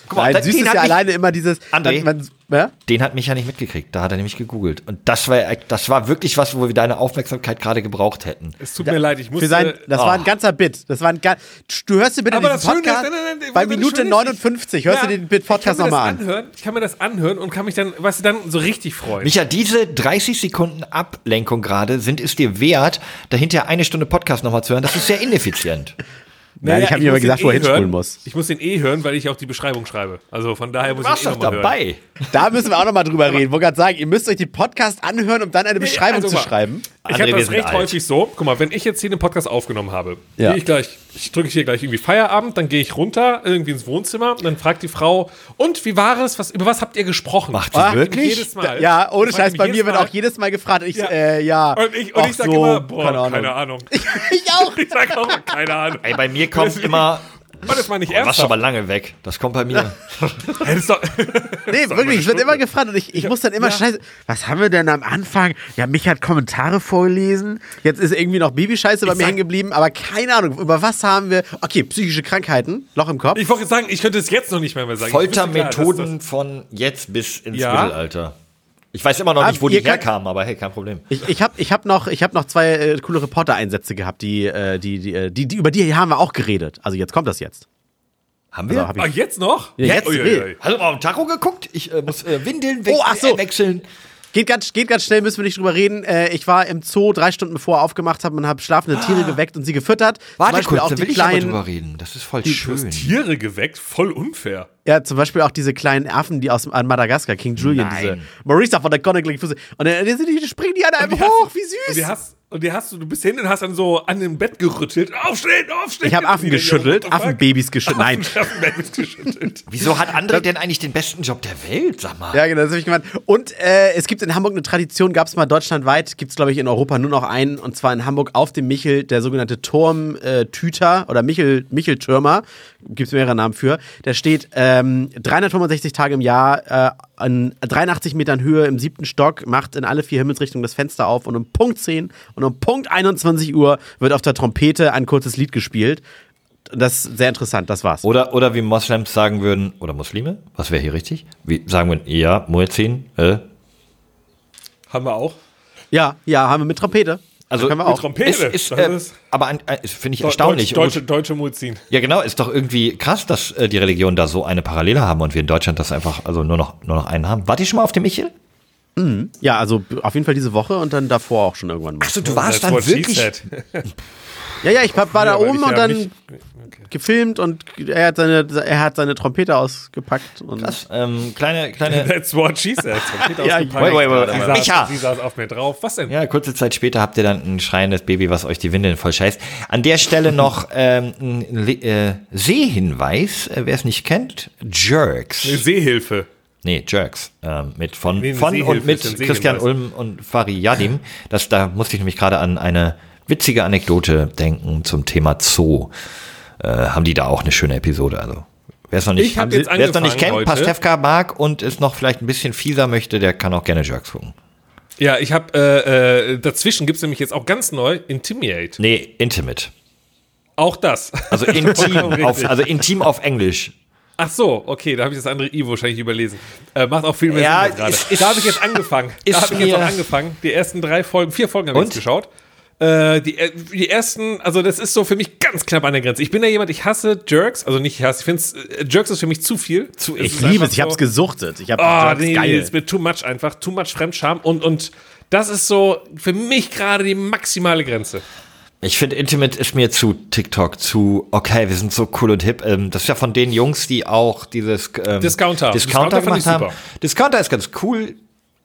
Guck Nein, den süß ist hat ja alleine immer dieses, André? man, ja? Den hat mich ja nicht mitgekriegt. Da hat er nämlich gegoogelt. Und das war, das war wirklich was, wo wir deine Aufmerksamkeit gerade gebraucht hätten. es tut mir leid, ich musste... sein, das war ein ganzer Bit. Das war ein ga Du hörst dir bitte Aber diesen das Schöne ist, Podcast nein, nein, nein, bei Minute Schöne ist, 59. Hörst Ja, du den Bit Podcast ich kann mir nochmal das an. Anhören, ich kann mir das anhören und kann mich dann, weißt du, dann so richtig freuen. Micha, diese 30 Sekunden Ablenkung gerade sind es dir wert, dahinter eine Stunde Podcast nochmal zu hören. Das ist sehr ineffizient. Nein, ich hab ihm aber muss den gesagt, wo er eh hinspulen hören. muss. Ich muss den eh hören, weil ich auch die Beschreibung schreibe. Also von daher Du muss warst ich eh doch nochmal hören. dabei. Da müssen wir auch nochmal drüber reden. Wollte gerade sagen, ihr müsst euch den Podcast anhören, um dann eine Beschreibung also zu mal. schreiben. Ich habe das recht alt. häufig so. Guck mal, wenn ich jetzt hier den Podcast aufgenommen habe, Ja. gehe ich gleich, ich drücke hier gleich irgendwie Feierabend, dann gehe ich runter irgendwie ins Wohnzimmer und dann fragt die Frau, und wie war es? Was, über was habt ihr gesprochen? Macht sie Ah, wirklich? Jedes Mal. Ja, ohne Scheiß, bei mir wird auch jedes Mal gefragt. Ich, Ja. äh, ja. Und ich, und ich sage so, immer, boah, keine keine Ahnung. Ahnung. Ich auch. Ich sage auch, keine Ahnung. Ey, bei mir kommt immer, War das mal nicht du warst ernsthaft? aber lange weg. Das kommt bei mir. Ist doch- Nee, wirklich, ich werde immer gefragt und ich, ich muss dann immer scheiße. Was haben wir denn am Anfang? Ja, mich hat Kommentare vorgelesen. Jetzt ist irgendwie noch Babyscheiße bei mir hängen geblieben, aber keine Ahnung, über was haben wir? Okay, psychische Krankheiten, Loch im Kopf. Ich wollte sagen, ich könnte es jetzt noch nicht mehr, mehr sagen. Foltermethoden von jetzt bis ins Ja. Mittelalter. Ich weiß immer noch Ah, nicht, wo ihr die herkamen, aber hey, kein Problem. Ich, ich habe ich hab noch, ich hab noch zwei äh, coole Reporter-Einsätze gehabt, die, äh, die, die, äh, die, die, über die haben wir auch geredet. Also jetzt kommt das jetzt. Haben Also wir? hab das- Ah, ich, jetzt noch? Ja, jetzt- Uiuiui. Hast du mal auf den Tacho geguckt? Ich äh, muss äh, Windeln weg Oh, ach so. wechseln. geht, ganz, geht ganz schnell, müssen wir nicht drüber reden. Äh, ich war im Zoo drei Stunden bevor er aufgemacht hat und habe schlafende Tiere geweckt und sie gefüttert. Zum Warte Beispiel kurz, auch da die will ich aber kleinen, drüber reden. Das ist voll Du hast schön. Tiere geweckt, voll unfair. Ja, zum Beispiel auch diese kleinen Affen, die aus an Madagaskar, King Julian, Nein. diese Marisa von der Conakry Fuße. Und dann die, springen die an einem Und hoch, hast- wie Und süß. die hast, und die hast du, du bist hin und hast dann so an dem Bett gerüttelt. Aufstehen, aufstehen. Ich habe Affen Und geschüttelt? Affenbabys geschüttelt. Nein. Affen- Affenbabys geschüttelt. Wieso hat André denn eigentlich den besten Job der Welt, sag mal? Ja, genau, das habe ich gemeint. Und äh, es gibt in Hamburg eine Tradition, gab es mal deutschlandweit, gibt es glaube ich in Europa nur noch einen, und zwar in Hamburg auf dem Michel, der sogenannte Turmtüter oder Michel, Micheltürmer, gibt es mehrere Namen für. Der steht ähm, 365 Tage im Jahr äh, an 83 Metern Höhe im siebten Stock, macht in alle vier Himmelsrichtungen das Fenster auf und um Punkt 10 und um Punkt 21 Uhr wird auf der Trompete ein kurzes Lied gespielt. Das ist sehr interessant, das war's. Oder, oder wie Moslems sagen würden, oder Muslime, was wäre hier richtig? Wie sagen wir, ja, Muezzin, äh, Haben wir auch. Ja, ja, haben wir mit Trompete. Also können wir auch. Trompete. ist, ist, Das äh, ist- aber äh, finde ich Deu- erstaunlich. Deutsch, deutsche, deutsche Muzin. Ja, genau, ist doch irgendwie krass, dass äh, die Religionen da so eine Parallele haben und wir in Deutschland das einfach, also nur noch, nur noch einen haben. Wart ihr schon mal auf dem Michel? Ja, also auf jeden Fall diese Woche und dann davor auch schon irgendwann mal. Achso, du warst dann wirklich. Ja, ja, ich war da Ja, weil oben und dann mich- gefilmt und er hat seine, er hat seine Trompete ausgepackt. Und Krass, ähm, kleine, kleine, That's what she said. Trompete Ja, ausgepackt. wait, wait, wait, Sie wait. saß- Micha! Sie saß auf mir drauf. Was denn? ja, kurze Zeit später habt ihr dann ein schreiendes Baby, was euch die Windeln voll scheißt. An der Stelle noch ähm, ein äh, Sehhinweis, äh, wer es nicht kennt, Jerks. Eine Seehilfe. Nee, Jerks. Ähm, mit von, von und mit Christian. Ulm und Fari Yadim. Das, da musste ich nämlich gerade an eine witzige Anekdote denken zum Thema Zoo. Äh, haben die da auch eine schöne Episode. Also, wer es noch nicht, Ich hab jetzt wer es noch nicht kennt, heute. Pastewka mag und es noch vielleicht ein bisschen fieser möchte, der kann auch gerne Jerks gucken. Ja, ich habe äh, äh, dazwischen gibt es nämlich jetzt auch ganz neu Intimiate. Nee, Intimate. Auch das. Also intim, auf, also intim auf Englisch. Ach so, okay, da habe ich das andere I wahrscheinlich überlesen. Äh, macht auch viel mehr Ja, Sinn gerade. Da habe ich jetzt angefangen. Da habe ich jetzt auch angefangen. Die ersten drei Folgen, vier Folgen habe ich jetzt geschaut. Äh, die, äh, die ersten, also das ist so für mich ganz knapp an der Grenze. Ich bin ja jemand, ich hasse Jerks, also nicht ich hasse, ich finde äh, Jerks ist für mich zu viel. Zu, Ich liebe es, ich hab's gesuchtet. Ich hab Oh, Jerks nee, geil. es wird too much einfach, too much Fremdscham und, und das ist so für mich gerade die maximale Grenze. Ich finde, Intimate ist mir zu TikTok, zu, okay, wir sind so cool und hip. Ähm, das ist ja von den Jungs, die auch dieses ähm, Discounter. Discounter, Discounter gemacht haben. super. Discounter ist ganz cool.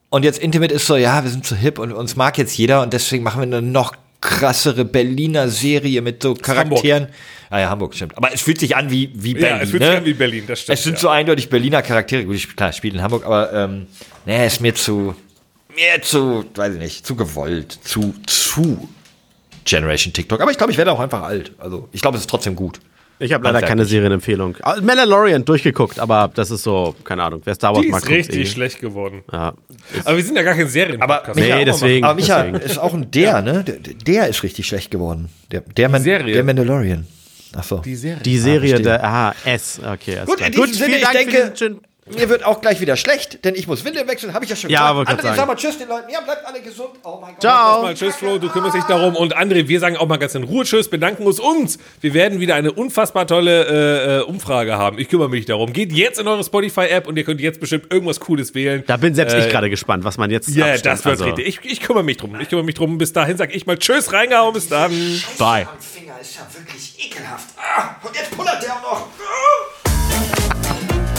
Und jetzt Intimate ist so, ja, wir sind so hip und uns mag jetzt jeder und deswegen machen wir eine noch krassere Berliner Serie mit so Charakteren. Ah ja, Hamburg, stimmt. Aber es fühlt sich an wie, wie Berlin. Ja, es fühlt ne? sich an wie Berlin, das stimmt. Es sind ja. so eindeutig Berliner Charaktere. Gut, ich, klar, spiele in Hamburg, aber ähm, nee, ist mir zu, mir zu, weiß ich nicht, zu gewollt, zu, zu Generation TikTok. Aber ich glaube, ich werde auch einfach alt. Also ich glaube, es ist trotzdem gut. Ich habe leider keine. Serienempfehlung. Ah, Mandalorian durchgeguckt, aber das ist so, keine Ahnung, wer Star Wars Die mag, ist richtig eh. schlecht geworden. Ja. Aber wir sind ja gar kein Serien Aber Nee, Micha, deswegen, aber Micha deswegen. ist auch ein der, ne? Der, der ist richtig schlecht geworden. Der, der, Man, Serie? der Mandalorian. Ach so. Die Serie. Die Serie verstehe. der, aha, S, okay. Gut, klar. in diesem Sinne, ich für denke, mir wird auch gleich wieder schlecht, denn ich muss Windeln wechseln, habe ich ja schon Ja, gesagt. André, sagen. sag mal Tschüss den Leuten. Ja, bleibt alle gesund. Oh mein Gott. Ciao. Mal tschüss, Flo, du kümmerst dich darum. Und André, wir sagen auch mal ganz in Ruhe Tschüss, bedanken uns uns. Wir werden wieder eine unfassbar tolle äh, äh, Umfrage haben. Ich kümmere mich darum. Geht jetzt in eure Spotify-App und ihr könnt jetzt bestimmt irgendwas Cooles wählen. Da bin selbst Äh, ich gerade gespannt, was man jetzt Ja, abstimmt. das wird Also, richtig. Ich, ich kümmere mich drum. Ich kümmere mich drum. Bis dahin sage ich mal Tschüss, reingehauen, bis dann. Bye. Am Finger ist ja wirklich ekelhaft. Ah, und jetzt pullert der auch noch.